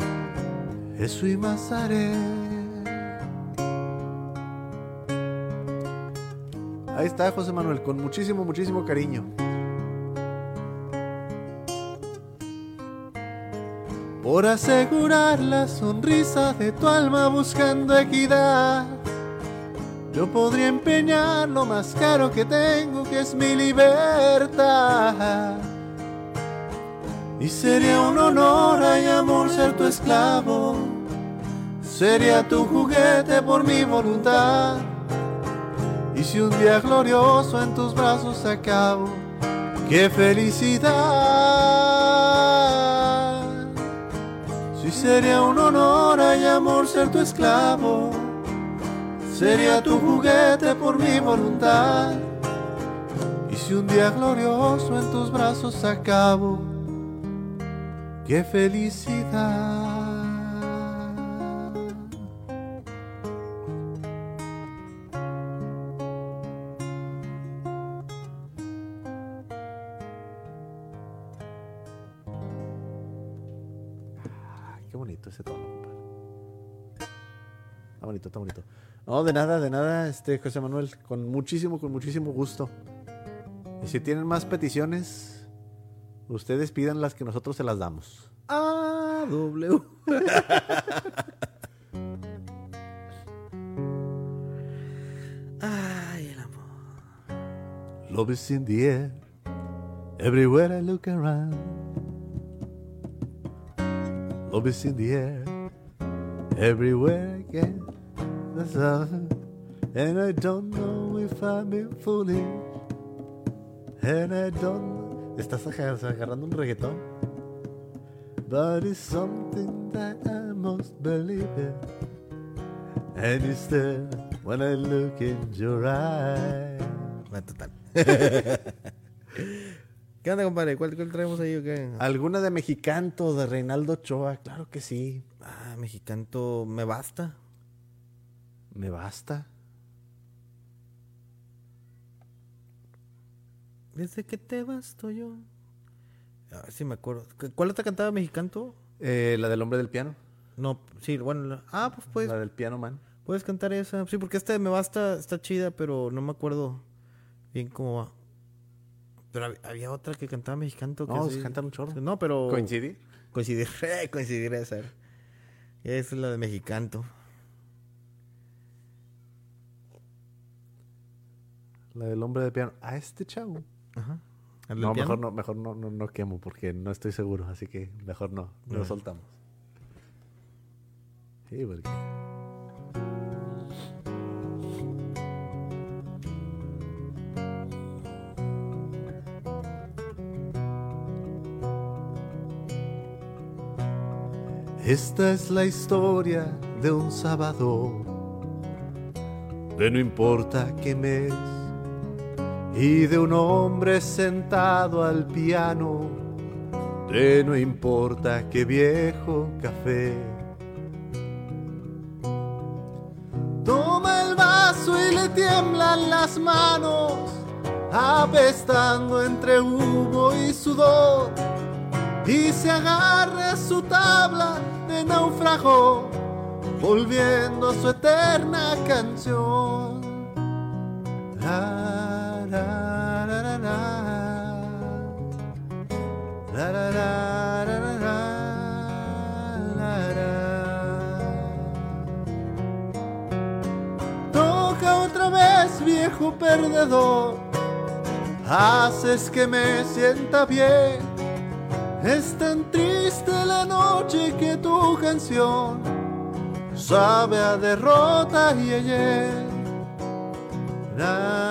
eso y más haré. Ahí está José Manuel, con muchísimo, muchísimo cariño. por asegurar la sonrisa de tu alma buscando equidad. Yo podría empeñar lo más caro que tengo, que es mi libertad. Y sería un honor y amor ser tu esclavo. Sería tu juguete por mi voluntad. Y si un día glorioso en tus brazos acabo, qué felicidad. Si sería un honor y amor ser tu esclavo, sería tu juguete por mi voluntad. Y si un día glorioso en tus brazos acabo, qué felicidad. Qué bonito ese tono. Está bonito, está bonito. No, de nada, de nada, este José Manuel, con muchísimo, con muchísimo gusto. Y si tienen más peticiones, ustedes pidan las que nosotros se las damos. A W. Ay, el amor. Love is in the air, everywhere I look around. Love is in the air, everywhere I get the sun. And I don't know if I'm being foolish. And I don't ¿Estás aga- agarrando un reggaetón? But it's something that I must believe in. And it's there when I look in your eyes. Va, total. ¿Qué onda, compadre? ¿Cuál, cuál traemos ahí o qué? ¿Alguna de Mexicanto de Reinaldo Ochoa? Claro que sí. Ah, mexicanto, me basta. ¿Me basta? Desde que te basto yo. A ver si me acuerdo. ¿Cu- ¿Cuál otra cantaba mexicanto? Eh, la del hombre del piano. No, sí, bueno. la- Ah, pues puedes, La del piano man. puedes cantar esa. Sí, porque esta de me basta está chida, pero no me acuerdo bien cómo va. Pero hab- había otra que cantaba mexicanto. que No, sí- cantan un chorro. No, pero. ¿Coincide? Coincidir, coincidir esa. Esa es la de mexicanto. La del hombre del piano. A este chavo. Ajá. ¿El del No, mejor no, mejor no, no, no quemo porque no estoy seguro, así que mejor no, lo Mm. soltamos. Sí, porque... Esta es la historia de un sábado, de no importa qué mes y de un hombre sentado al piano, de no importa qué viejo café. Toma el vaso y le tiemblan las manos, apestando entre humo y sudor, y se agarra a su tabla de naufrago, volviendo a su eterna canción. La, viejo perdedor. Haces que me sienta bien. Es tan triste la noche que tu canción sabe a derrota y ayer. La.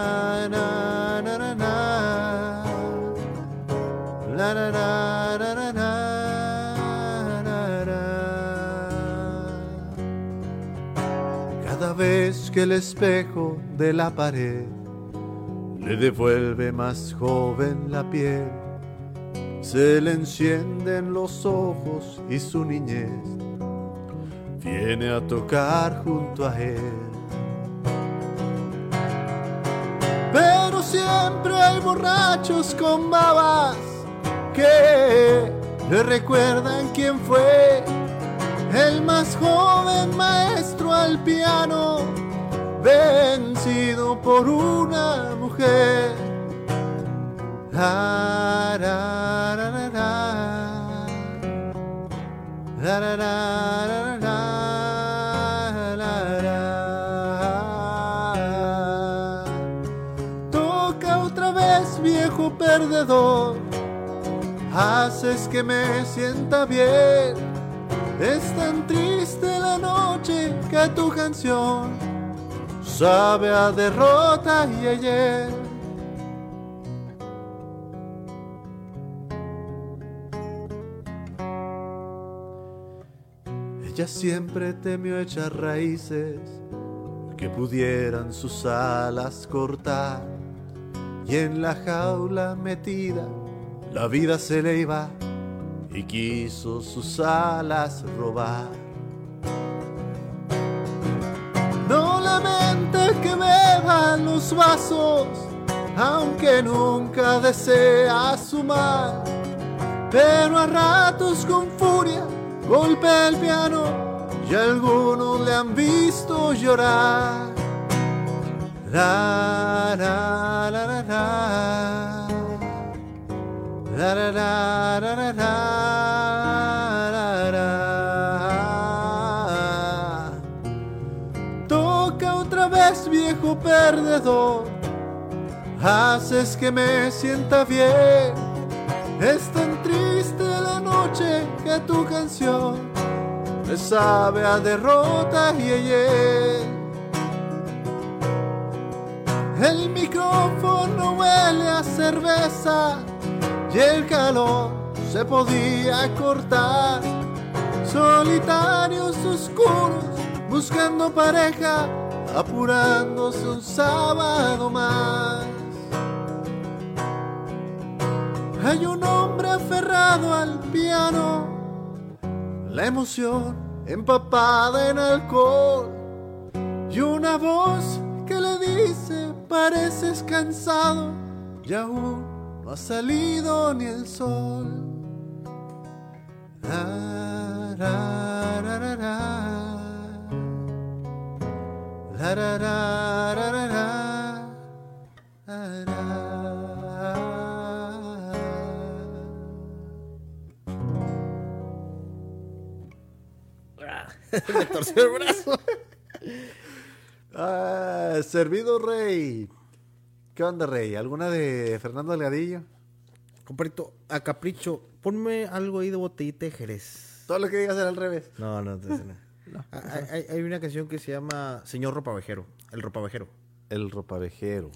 Cada vez que el espejo de la pared le devuelve más joven la piel, se le encienden los ojos y su niñez viene a tocar junto a él. Siempre hay borrachos con babas que le recuerdan quién fue el más joven maestro al piano, vencido por una mujer. Perdedor. Haces que me sienta bien. Es tan triste la noche que tu canción sabe a derrota y ayer. Ella siempre temió echar raíces que pudieran sus alas cortar. Y en la jaula metida, la vida se le iba y quiso sus alas robar. No lamenta que beba los vasos, aunque nunca desea su mal. Pero a ratos con furia golpea el piano y algunos le han visto llorar. La, la, la, la, la. Toca otra vez, viejo perdedor. Haces que me sienta bien. Es tan triste la noche que tu canción me sabe a derrota y ayer. Cerveza y el calor se podía cortar. Solitarios oscuros buscando pareja, apurándose un sábado más. Hay un hombre aferrado al piano, la emoción empapada en alcohol y una voz que le dice pareces cansado y aún no ha salido ni el sol. Ah, servido rey. ¿Qué onda, rey? ¿Alguna de Fernando Delgadillo? Comparito, a capricho, ponme algo ahí de botellita de Jerez. Todo lo que digas era al revés. No, no, entonces no. Ah, Hay, hay- hay una canción que se llama Señor Ropavejero. El Ropavejero. El ropavejero.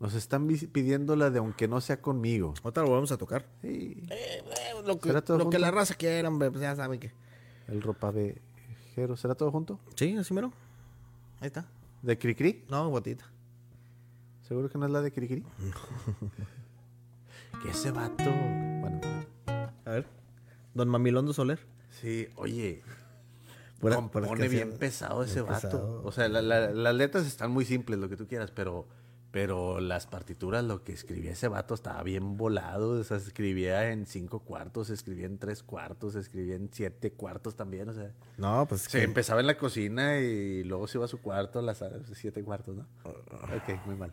Nos están pidiendo la de aunque no sea conmigo. Otra lo volvemos a tocar. Sí. Eh, eh, lo que, ¿Será lo que la raza quiera, hombre, pues ya saben que. El ropavejero. ¿Será todo junto? Sí, así mero. Ahí está. ¿De Cricri? No, botita. ¿Seguro que no es la de Cricri? que ese vato. Bueno, A ver. Don Mamilondo Soler. sí, oye. Pura- puras bien pesado ese Bien vato. pesado. O sea, la- la- las letras están muy simples, lo que tú quieras, pero, pero las partituras, lo que escribía ese vato estaba bien volado. O sea, escribía en cinco cuartos, escribía en tres cuartos, escribía en siete cuartos también. O sea, No, pues. se que- empezaba en la cocina y luego se iba a su cuarto, las siete cuartos, ¿no? Ok, muy mal.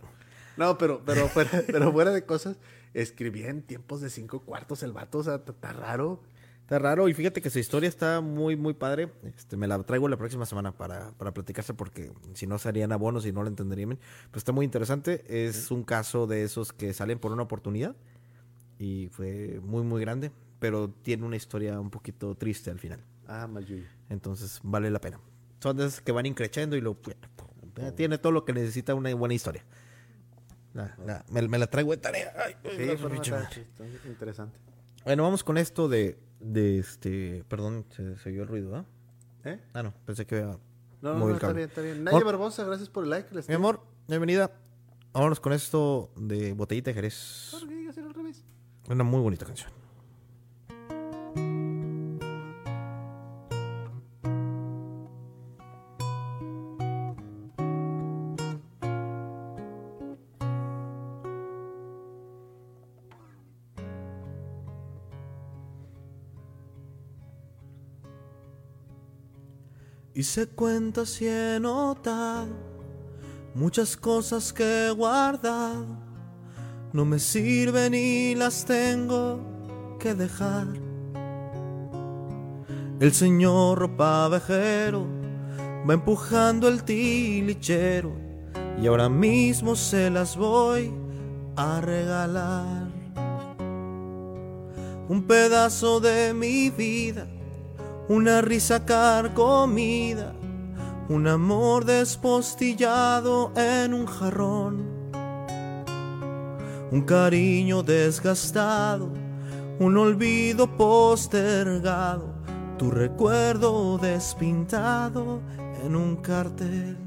No, pero, pero, fuera, pero fuera de cosas, escribía en tiempos de cinco cuartos el vato, o sea, está está raro. Está raro y fíjate que su historia está muy, muy padre. Este, me la traigo la próxima semana para, para platicarse porque si no serían abonos y no lo entenderían bien. Pero está muy interesante. Es un caso de esos que salen por una oportunidad y fue muy, muy grande. Pero tiene una historia un poquito triste al final. Ah, Mayuyo. Entonces vale la pena. Son de esas que van increchendo y lo... Tiene todo lo que necesita una buena historia. La- la- me, me la traigo de tarea. Ay, Sí, está interesante. Bueno, vamos con esto de, de este... Perdón, se, se oyó el ruido, ¿ah? ¿Eh? Ah, no, pensé que había No, no, no, está bien, está bien. Nadia Barbosa, gracias por el like. Les Mi amor, bienvenida. Vámonos con esto de Botellita de Jerez. Claro que digas, al revés. Una muy bonita canción. Hice cuentas y he notado muchas cosas que he guardado. No me sirven y las tengo que dejar. El señor ropavejero va empujando el tilichero y ahora mismo se las voy a regalar. Un pedazo de mi vida, una risa carcomida, un amor despostillado en un jarrón, un cariño desgastado, un olvido postergado, tu recuerdo despintado en un cartel.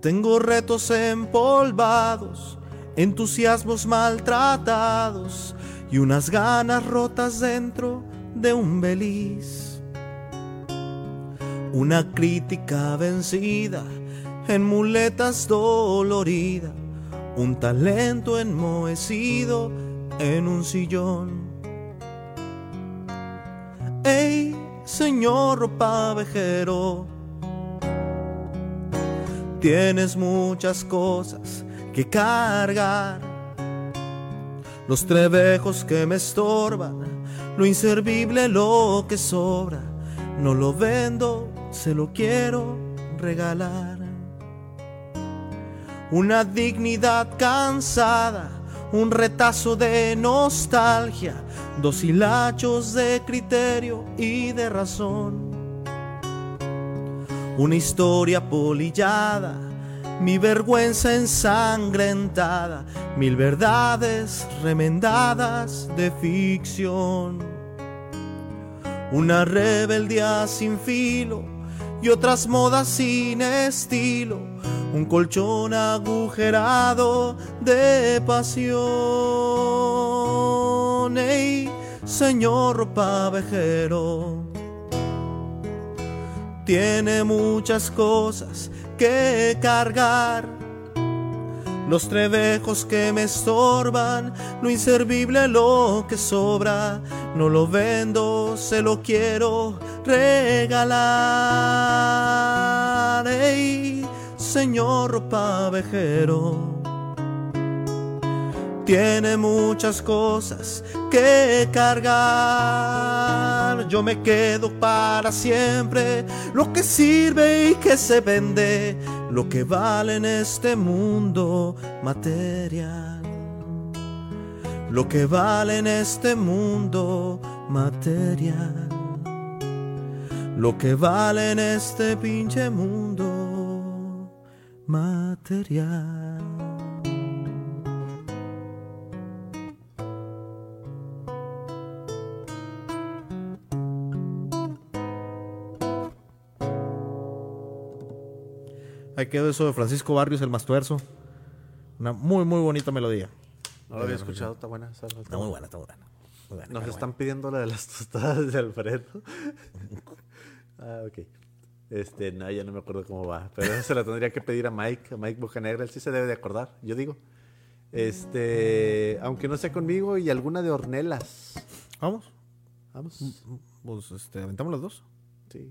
Tengo retos empolvados, entusiasmos maltratados y unas ganas rotas dentro de un beliz. Una crítica vencida en muletas dolorida, un talento enmohecido en un sillón. ¡Ey, señor ropavejero! Tienes muchas cosas que cargar. Los trebejos que me estorban, lo inservible, lo que sobra. No lo vendo, se lo quiero regalar. Una dignidad cansada, un retazo de nostalgia, dos hilachos de criterio y de razón. Una historia polillada, mi vergüenza ensangrentada, mil verdades remendadas de ficción. Una rebeldía sin filo y otras modas sin estilo, un colchón agujerado de pasión. Ey, señor pavejero, tiene muchas cosas que cargar. Los trebejos que me estorban, lo inservible lo que sobra, no lo vendo, se lo quiero regalar. Ey, señor pavejero tiene muchas cosas que cargar. Yo me quedo para siempre lo que sirve y que se vende, lo que vale en este mundo material. Lo que vale en este mundo material. Lo que vale en este pinche mundo material. Ahí quedó eso de Francisco Barrios, el Mastuerzo. Una muy, muy bonita melodía. No lo había escuchado, está buena. Está, Está muy buena, está muy buena. Muy buena, Nos están pidiendo la de las tostadas de Alfredo. ah, ok. Este, no, ya no me acuerdo cómo va. Pero eso se la tendría que pedir a Mike, a Mike Bocanegra. Él sí se debe de acordar, yo digo. Este, aunque no sea conmigo, y alguna de Ornelas. Vamos. Vamos. Pues este, aventamos las dos. Sí.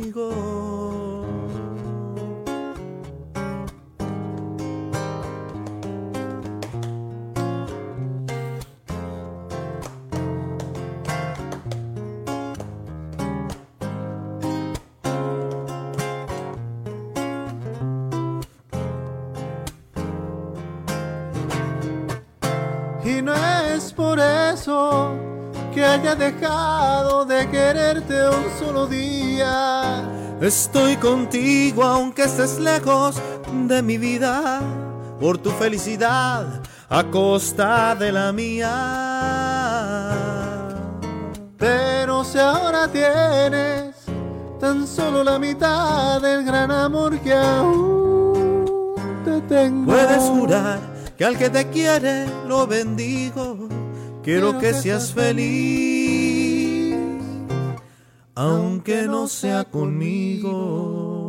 Un solo día. Estoy contigo aunque estés lejos de mi vida, por tu felicidad a costa de la mía. Pero si ahora tienes tan solo la mitad del gran amor que aún te tengo. Puedes jurar que al que te quiere lo bendigo. Quiero que seas feliz, aunque no sea conmigo.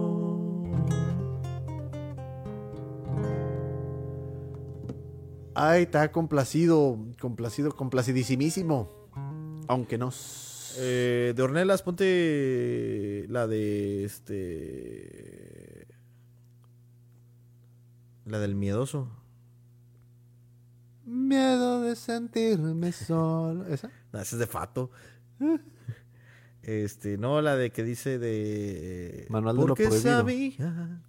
Ay, está complacido, complacido, complacidísimísimo. Aunque no. Eh, de Ornelas, ponte la de este. La del miedoso. Miedo de sentirme solo. ¿Esa? No, esa es de Fato. Este, no, la de que dice de... Manual de lo prohibido. sabía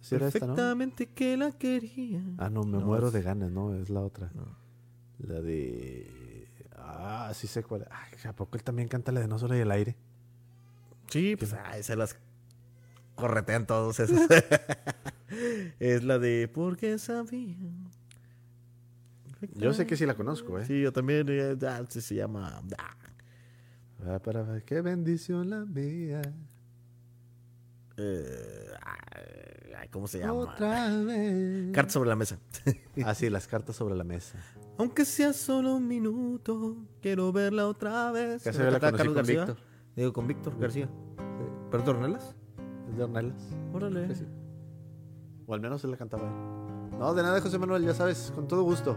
Sí era esta, ¿no? perfectamente que la quería. Ah, no, me No, muero es- de ganas, no, es la otra. No. La de. Ah, sí sé cuál. Ay, ¿A poco él también canta la de No Solo y el aire? Sí, pues ay, se las corretean todos esos. es la de porque sabía. Yo sé que sí la conozco, ¿eh? Sí, yo también. eh, ah, sí, se llama. ah, Ah, para ver, qué bendición la mía. eh, ay, ¿Cómo se llama? Otra vez. Carta sobre la mesa. Ah, sí, las cartas sobre la mesa. Aunque sea solo un minuto, quiero verla otra vez. Casi ¿Me yo la con García? Víctor. Digo, con Víctor García. ¿Pero Tornelas? ¿Es de Ornelas? Órale. Sí, sí. O al menos él la cantaba. él. No, de nada, José Manuel, ya sabes, con todo gusto.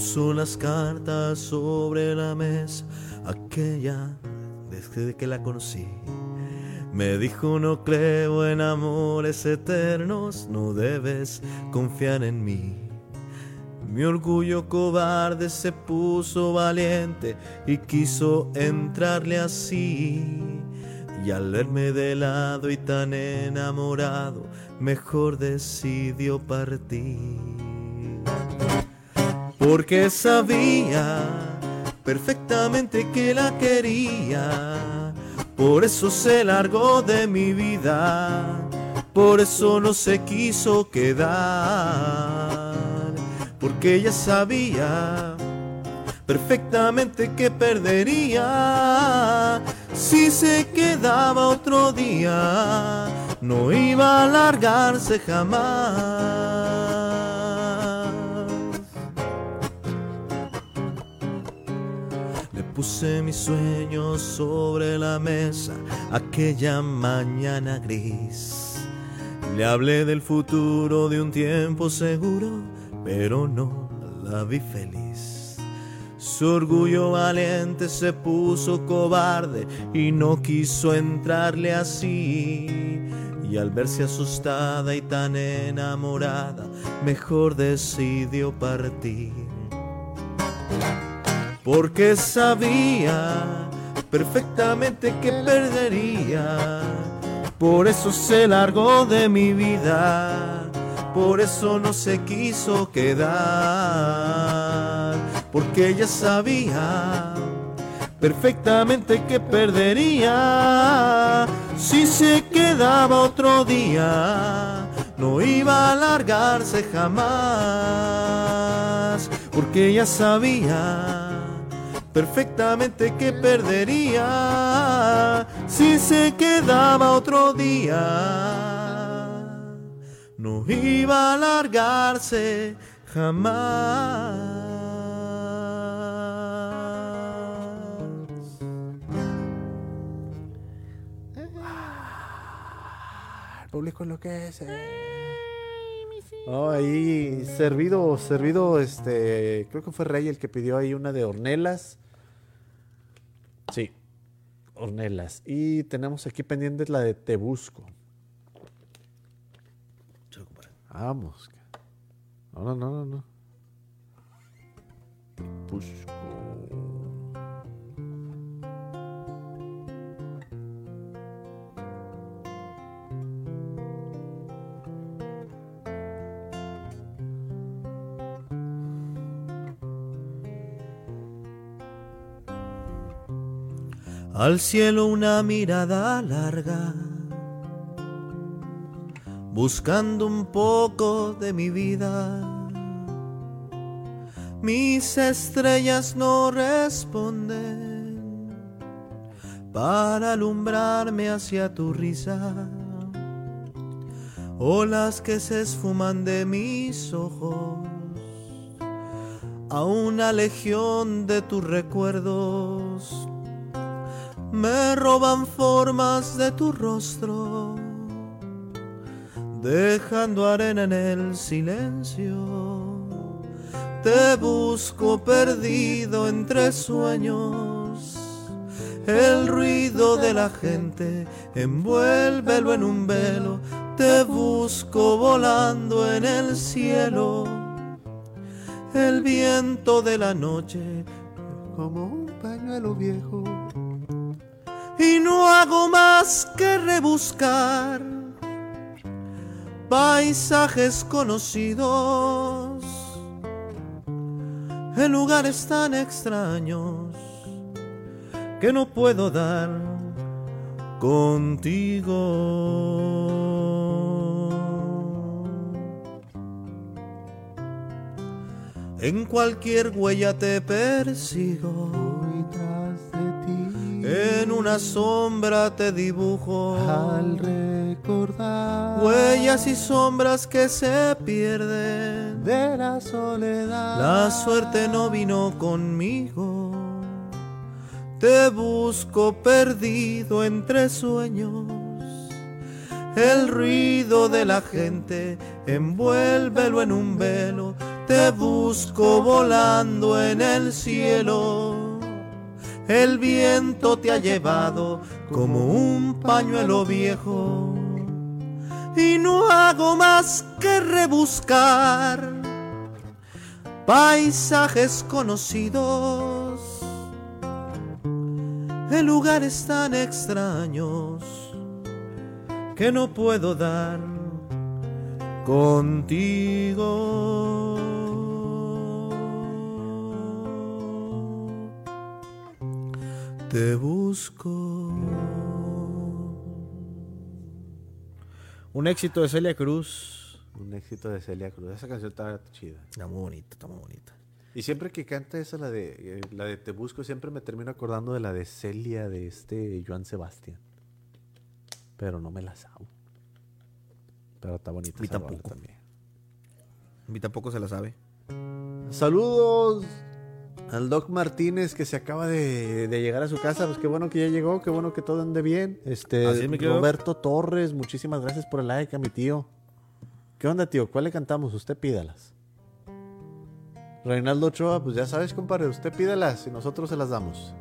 Puso las cartas sobre la mesa, aquella desde que la conocí. Me dijo no creo en amores eternos, no debes confiar en mí. Mi orgullo cobarde se puso valiente y quiso entrarle así. Y al verme de lado y tan enamorado, mejor decidió partir porque sabía perfectamente que la quería. Por eso se largó de mi vida, por eso no se quiso quedar, porque ella sabía perfectamente que perdería si se quedaba otro día, no iba a largarse jamás. Puse mis sueños sobre la mesa aquella mañana gris. Le hablé del futuro de un tiempo seguro, pero no la vi feliz. Su orgullo valiente se puso cobarde y no quiso entrarle así. Y al verse asustada y tan enamorada, mejor decidió partir porque sabía perfectamente que perdería. Por eso se largó de mi vida, por eso no se quiso quedar, porque ella sabía perfectamente que perdería si se quedaba otro día. No iba a largarse jamás, porque ella sabía perfectamente que perdería si se quedaba otro día. No iba a largarse jamás. El público enloquece. No, ahí servido, servido, este, creo que fue Rey el que pidió ahí una de hornelas. Sí, hornelas. Y tenemos aquí pendientes la de Te Busco. Vamos. No, no, no, no, no. Al cielo una mirada larga, buscando un poco de mi vida. Mis estrellas no responden para alumbrarme hacia tu risa. Olas que se esfuman de mis ojos a una legión de tus recuerdos me roban formas de tu rostro, dejando arena en el silencio. te busco perdido entre sueños. El ruido de la gente, envuélvelo en un velo, te busco volando en el cielo. El viento de la noche, como un pañuelo viejo. Y no hago más que rebuscar paisajes conocidos en lugares tan extraños que no puedo dar contigo. En cualquier huella te persigo, en una sombra te dibujo. Al recordar Huellas y sombras que se pierden. de la soledad. La suerte no vino conmigo. Te busco perdido entre sueños. El ruido de la gente, envuélvelo en un velo. Te busco volando en el cielo. El viento te ha llevado como un pañuelo viejo. Y no hago más que rebuscar paisajes conocidos en lugares tan extraños que no puedo dar contigo. Te busco. Un éxito de Celia Cruz. Un éxito de Celia Cruz. Esa canción está chida. Está muy bonita, está muy bonita. Y siempre que canta esa, la de, eh, la de Te Busco, siempre me termino acordando de la de Celia de este Joan Sebastián. Pero no me la sabo. Pero está bonita. Rola tampoco. también. Mí tampoco se la sabe. Saludos al Doc Martínez que se acaba de, de llegar a su casa. Pues qué bueno que ya llegó, qué bueno que todo ande bien. Este Así. Roberto Torres, muchísimas gracias por el like a mi tío. ¿Qué onda, tío? ¿Cuál le cantamos? Usted pídalas. Reinaldo Ochoa, pues ya sabes, compadre, usted pídalas y nosotros se las damos.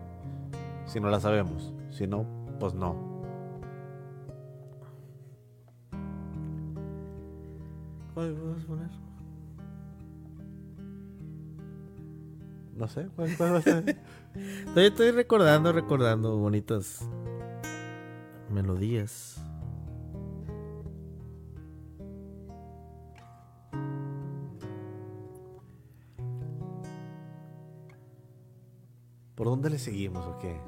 Si no las sabemos. Si no, pues no. ¿Cuál a poner? No sé, ¿cuál, cuál va a ser? Estoy, estoy recordando, recordando bonitas melodías. ¿Por dónde le seguimos o qué?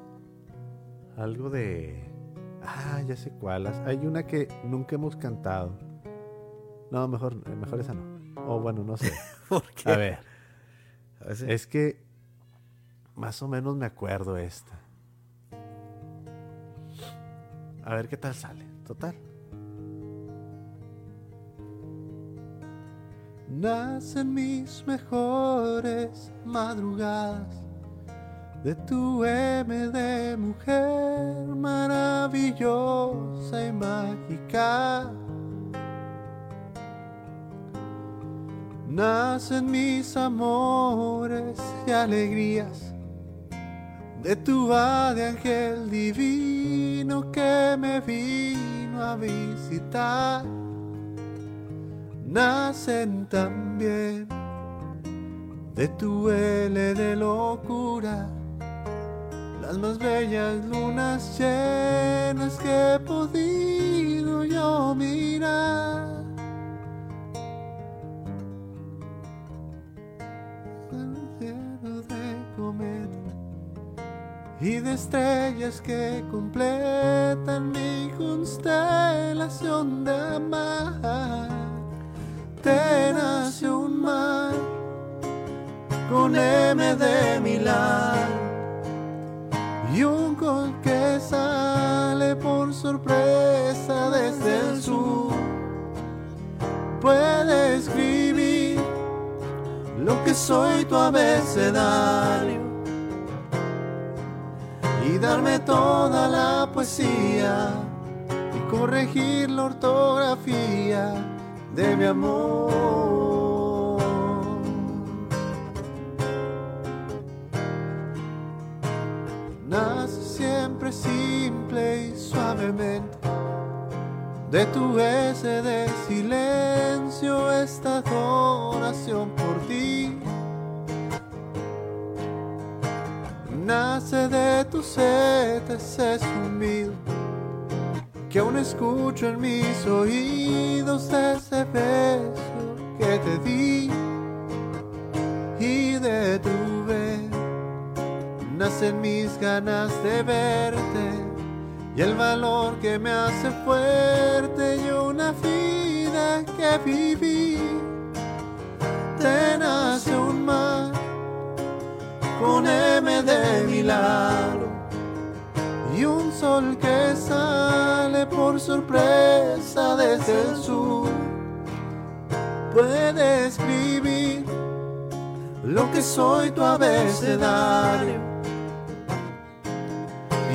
Algo de... Ah, ya sé cuál. Hay una que nunca hemos cantado. No, mejor, mejor esa no. O bueno, no sé. ¿Por qué? A ver, A veces- es que más o menos me acuerdo esta. A ver qué tal sale. Total. Nacen mis mejores madrugadas de tu M de mujer maravillosa y mágica. Nacen mis amores y alegrías de tu de ángel divino que me vino a visitar nacen también de tu L de locura las más bellas lunas llenas que he podido yo mirar. Y de estrellas que completan mi constelación de amar. Te nació un mar con M de Milán y un gol que sale por sorpresa desde el sur. Puede escribir lo que soy tu abecedario y darme toda la poesía y corregir la ortografía de mi amor. Nace siempre simple y suavemente. De tu ese de silencio, esta adoración por ti Nace de tus setes es sumido que aún escucho en mis oídos ese beso que te di y de tu ver. Nacen mis ganas de verte y el valor que me hace fuerte y una vida que viví. Te nace un mar con M de milagro. Y un sol que sale por sorpresa desde el sur. Puede escribir lo que soy tu abecedario.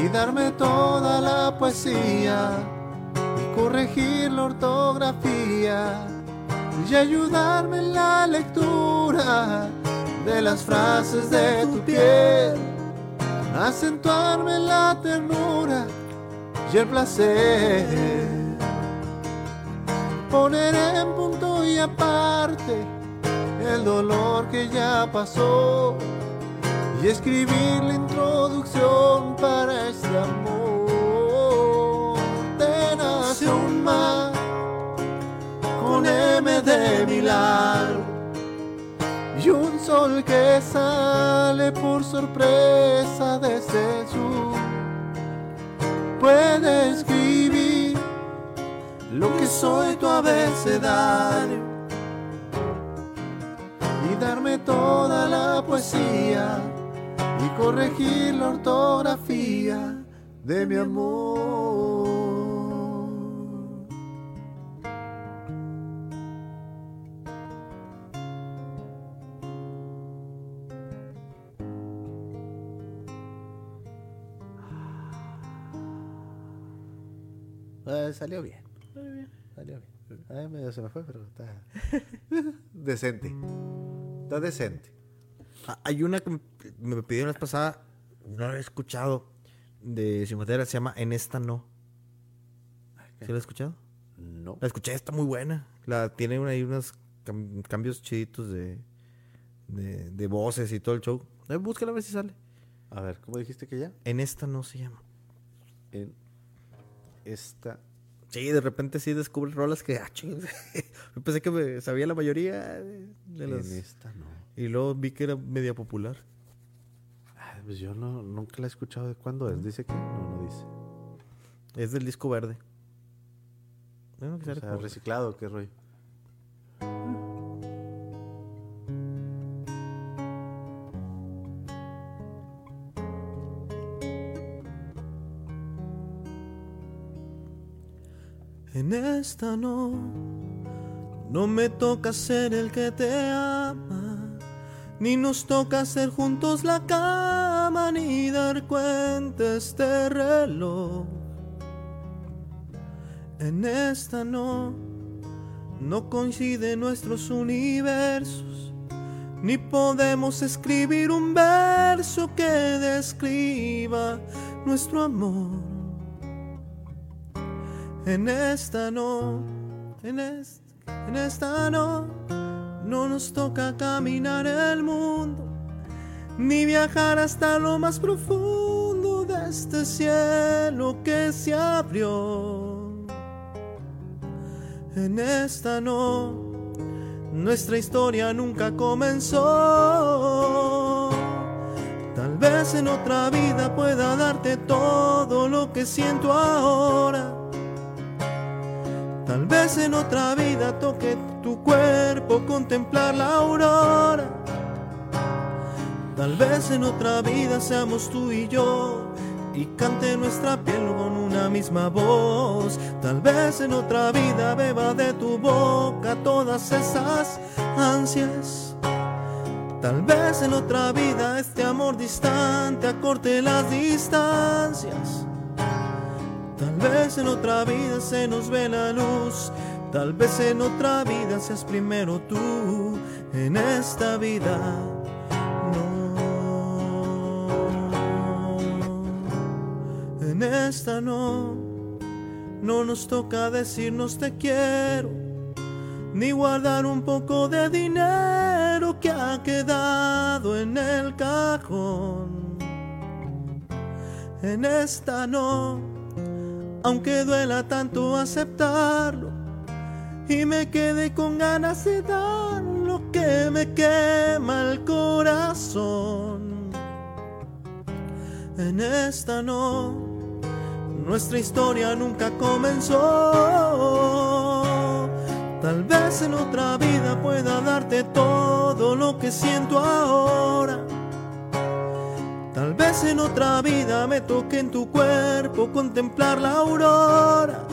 Y darme toda la poesía y corregir la ortografía. Y ayudarme en la lectura de las frases de tu piel, acentuarme la ternura y el placer, poner en punto y aparte el dolor que ya pasó. Y escribir la introducción para este amor. Te nace un mar con M de milagro sol que sale por sorpresa desde el sur. Puede escribir lo que soy tu abecedario y darme toda la poesía y corregir la ortografía de mi amor. Eh, salió bien. Salió bien. Ay, medio se me fue, pero está decente. Está decente. Ah, Hay una que me- me pidieron la vez pasada, no la he escuchado, de Cimatera, se llama En esta no. ¿Sí la has escuchado? No. La escuché, está muy buena. La, tiene una- ahí unos cam- cambios chiditos de, de, de voces y todo el show. Eh, búscala a ver si sale. A ver, ¿cómo dijiste que ya? En esta no se llama. En esta. Sí, de repente sí descubres rolas que... Ah, ching, Yo pensé que me sabía la mayoría de, de las... En esta no. Y luego vi que era media popular. Ay, pues yo no, nunca la he escuchado. ¿De cuándo es? ¿Dice que? No, no dice. Es del disco verde. Bueno, que O sea, reciclado, qué rollo. Esta no, no me toca ser el que te ama, ni nos toca hacer juntos la cama, ni dar cuenta este reloj. En esta no, no coinciden nuestros universos, ni podemos escribir un verso que describa nuestro amor. En esta no, en esta, no, no nos toca caminar el mundo, ni viajar hasta lo más profundo de este cielo que se abrió. En esta no, nuestra historia nunca comenzó. Tal vez en otra vida pueda darte todo lo que siento ahora. Tal vez en otra vida toque tu cuerpo contemplar la aurora. Tal vez en otra vida seamos tú y yo y cante nuestra piel con una misma voz. Tal vez en otra vida beba de tu boca todas esas ansias. Tal vez en otra vida este amor distante acorte las distancias. Tal vez en otra vida se nos ve la luz. Tal vez en otra vida seas primero tú. En esta vida no. En esta no. no nos toca decirnos te quiero, ni guardar un poco de dinero que ha quedado en el cajón. En esta no, aunque duela tanto aceptarlo, y me quedé con ganas de dar lo que me quema el corazón. En esta no, nuestra historia nunca comenzó. Tal vez en otra vida pueda darte todo lo que siento ahora. Vez en otra vida me toque en tu cuerpo contemplar la aurora.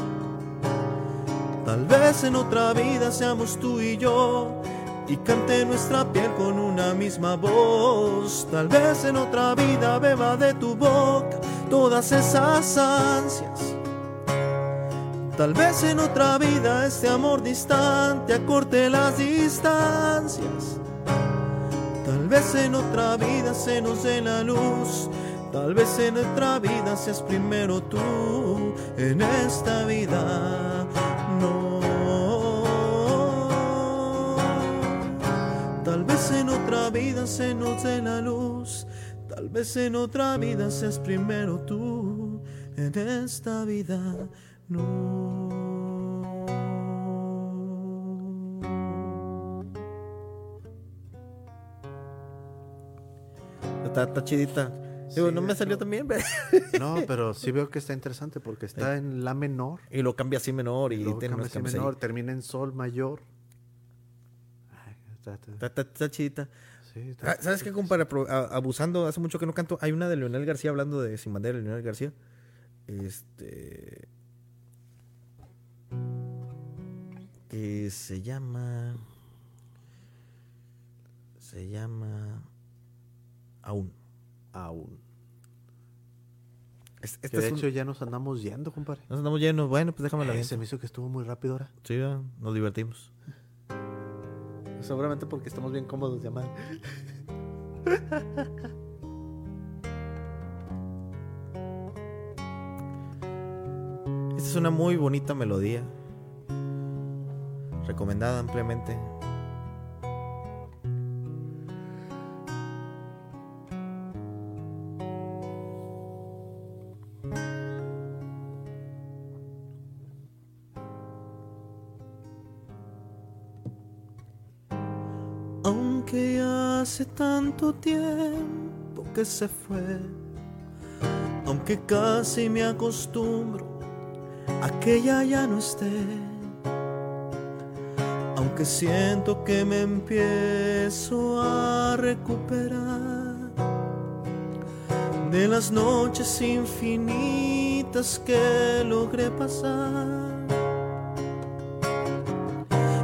Tal vez en otra vida seamos tú y yo y cante nuestra piel con una misma voz. Tal vez en otra vida beba de tu boca todas esas ansias. Tal vez en otra vida este amor distante acorte las distancias. Vez en otra vida se nos dé la luz. Tal vez en otra vida seas primero tú. En esta vida no. Tal vez en otra vida se nos dé la luz. Tal vez en otra vida seas primero tú. En esta vida no. Está, está chidita. Digo, Sí, no me salió lo- pero- No, pero sí veo que está interesante porque está en la menor. Y lo cambia así menor y tiene cambia ahí. menor, termina en sol mayor. Ay, está- está- Está, está- chidita. sí, está- Ah, ¿Sabes qué, compadre? Abusando, hace mucho que no canto. Hay una de Leonel García hablando de Sin Bandera, de Leonel García. Este. Que se llama. Se llama. Aún. Aún. Es- Este de es un- hecho ya nos andamos yendo, compadre. Nos andamos llenos. Bueno, pues déjame la Eh, se me hizo que estuvo muy rápido ahora. Sí, nos divertimos. Seguramente porque estamos bien cómodos de amar. Esta es una muy bonita melodía. Recomendada ampliamente. Tanto tiempo que se fue, aunque casi me acostumbro a que ella ya no esté, aunque siento que me empiezo a recuperar de las noches infinitas que logré pasar.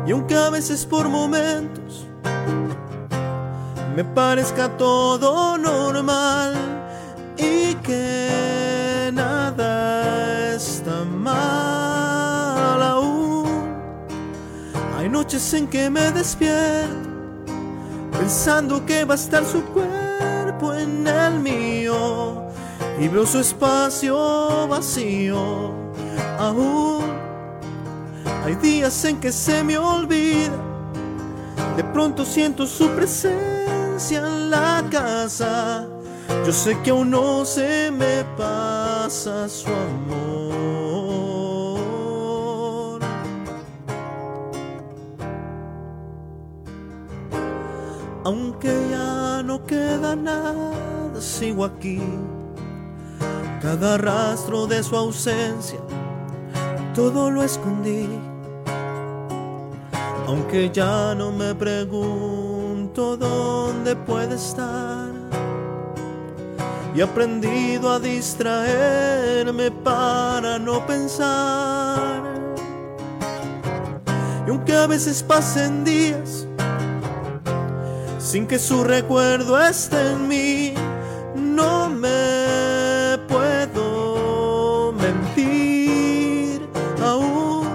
Y aunque a veces por momentos me parezca todo normal y que nada está mal aún. Hay noches en que me despierto pensando que va a estar su cuerpo en el mío y veo su espacio vacío aún. Hay días en que se me olvida, de pronto siento su presencia en la casa. Yo sé que aún no se me pasa su amor. Aunque ya no queda nada, sigo aquí. Cada rastro de su ausencia, todo lo escondí. Aunque ya no me pregunto dónde puede estar. Y he aprendido a distraerme para no pensar. Y aunque a veces pasen días sin que su recuerdo esté en mí, no me puedo mentir aún.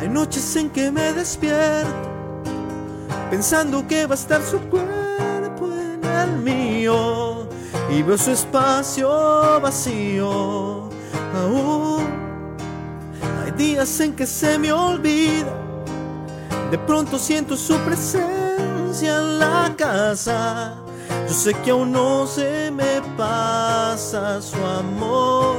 Hay noches en que me despierto pensando que va a estar su cuerpo en el mío y veo su espacio vacío aún. días en que se me olvida. De pronto siento su presencia en la casa. Yo sé que aún no se me pasa su amor.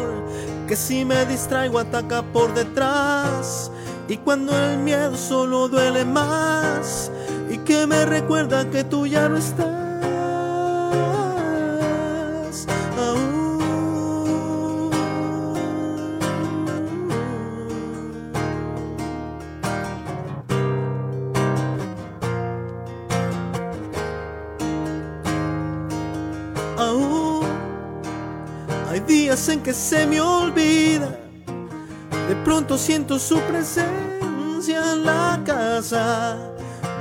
Que si me distraigo ataca por detrás. Y cuando el miedo solo duele más. Que me recuerda que tú ya no estás. Aún hay días en que se me olvida. De pronto siento su presencia en la casa.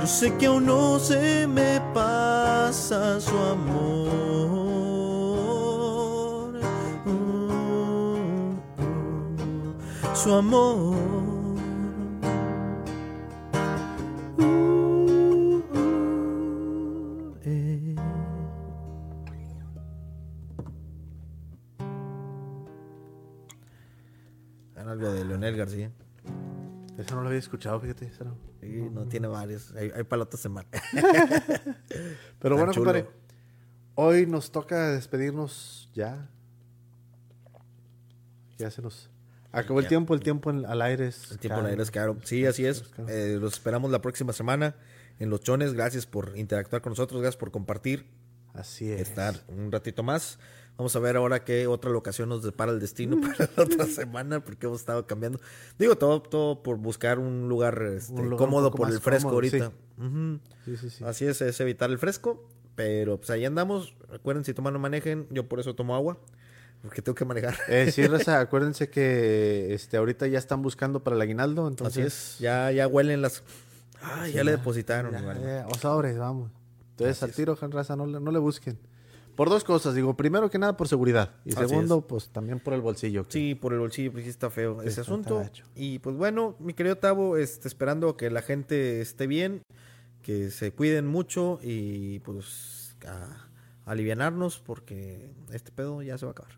Sé que aún no se me pasa su amor. Su amor. Algo de Leonel García. Eso no lo había escuchado, fíjate. eso no. Sí, no tiene varios. Hay, hay para la otra semana. Pero bueno, chulo. compadre. Hoy nos toca despedirnos ya. Ya se nos acabó el tiempo. El tiempo en- al aire es. El tiempo caro. la aire es caro. Sí, así es. Eh, los esperamos la próxima semana en Los Chones. Gracias por interactuar con nosotros. Gracias por compartir. Así es. Estar un ratito más. Vamos a ver ahora qué otra locación nos depara el destino para la otra semana, porque hemos estado cambiando. Digo, todo, todo por buscar un lugar, este, Un lugar un cómodo poco por el fresco cómodo, ahorita. Sí, sí, sí. Así es, es evitar el fresco. Pero pues ahí andamos. Recuerden, si toman no manejen. Yo por eso tomo agua. Porque tengo que manejar. Eh, sí, Raza, acuérdense que este, ahorita ya están buscando para el aguinaldo. Así Entonces, es. Ya, ya huelen las. Ah, ya le depositaron. Ya, igual. ya, o sobres, vamos. Entonces, Así al tiro, Raza, no, no le busquen. Por dos cosas, digo, primero que nada por seguridad. Y Así segundo, pues también por el bolsillo. que- Sí, por el bolsillo, porque sí está feo Sí, ese está asunto. Y pues bueno, mi querido Tavo, este, esperando que la gente esté bien, que se cuiden mucho y pues a, alivianarnos porque este pedo ya se va a acabar.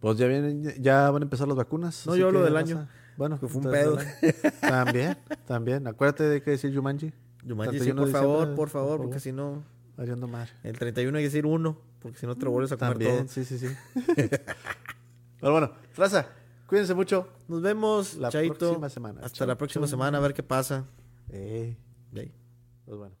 Pues ya vienen, ya van a empezar las vacunas. No, yo hablo que, del año, Bueno, que fue un año. También, también. Acuérdate de qué decir Yumanji. Yumanji, sí, 31 por favor, por favor, por porque si no, Variando mar. el 31 hay que decir uno, porque si no te lo vuelves a comer También, todo. sí, sí, sí. Pero bueno, Raza, cuídense mucho. Nos vemos, La Chaito. próxima semana. Hasta la próxima semana, a ver qué pasa. Eh, pues bueno.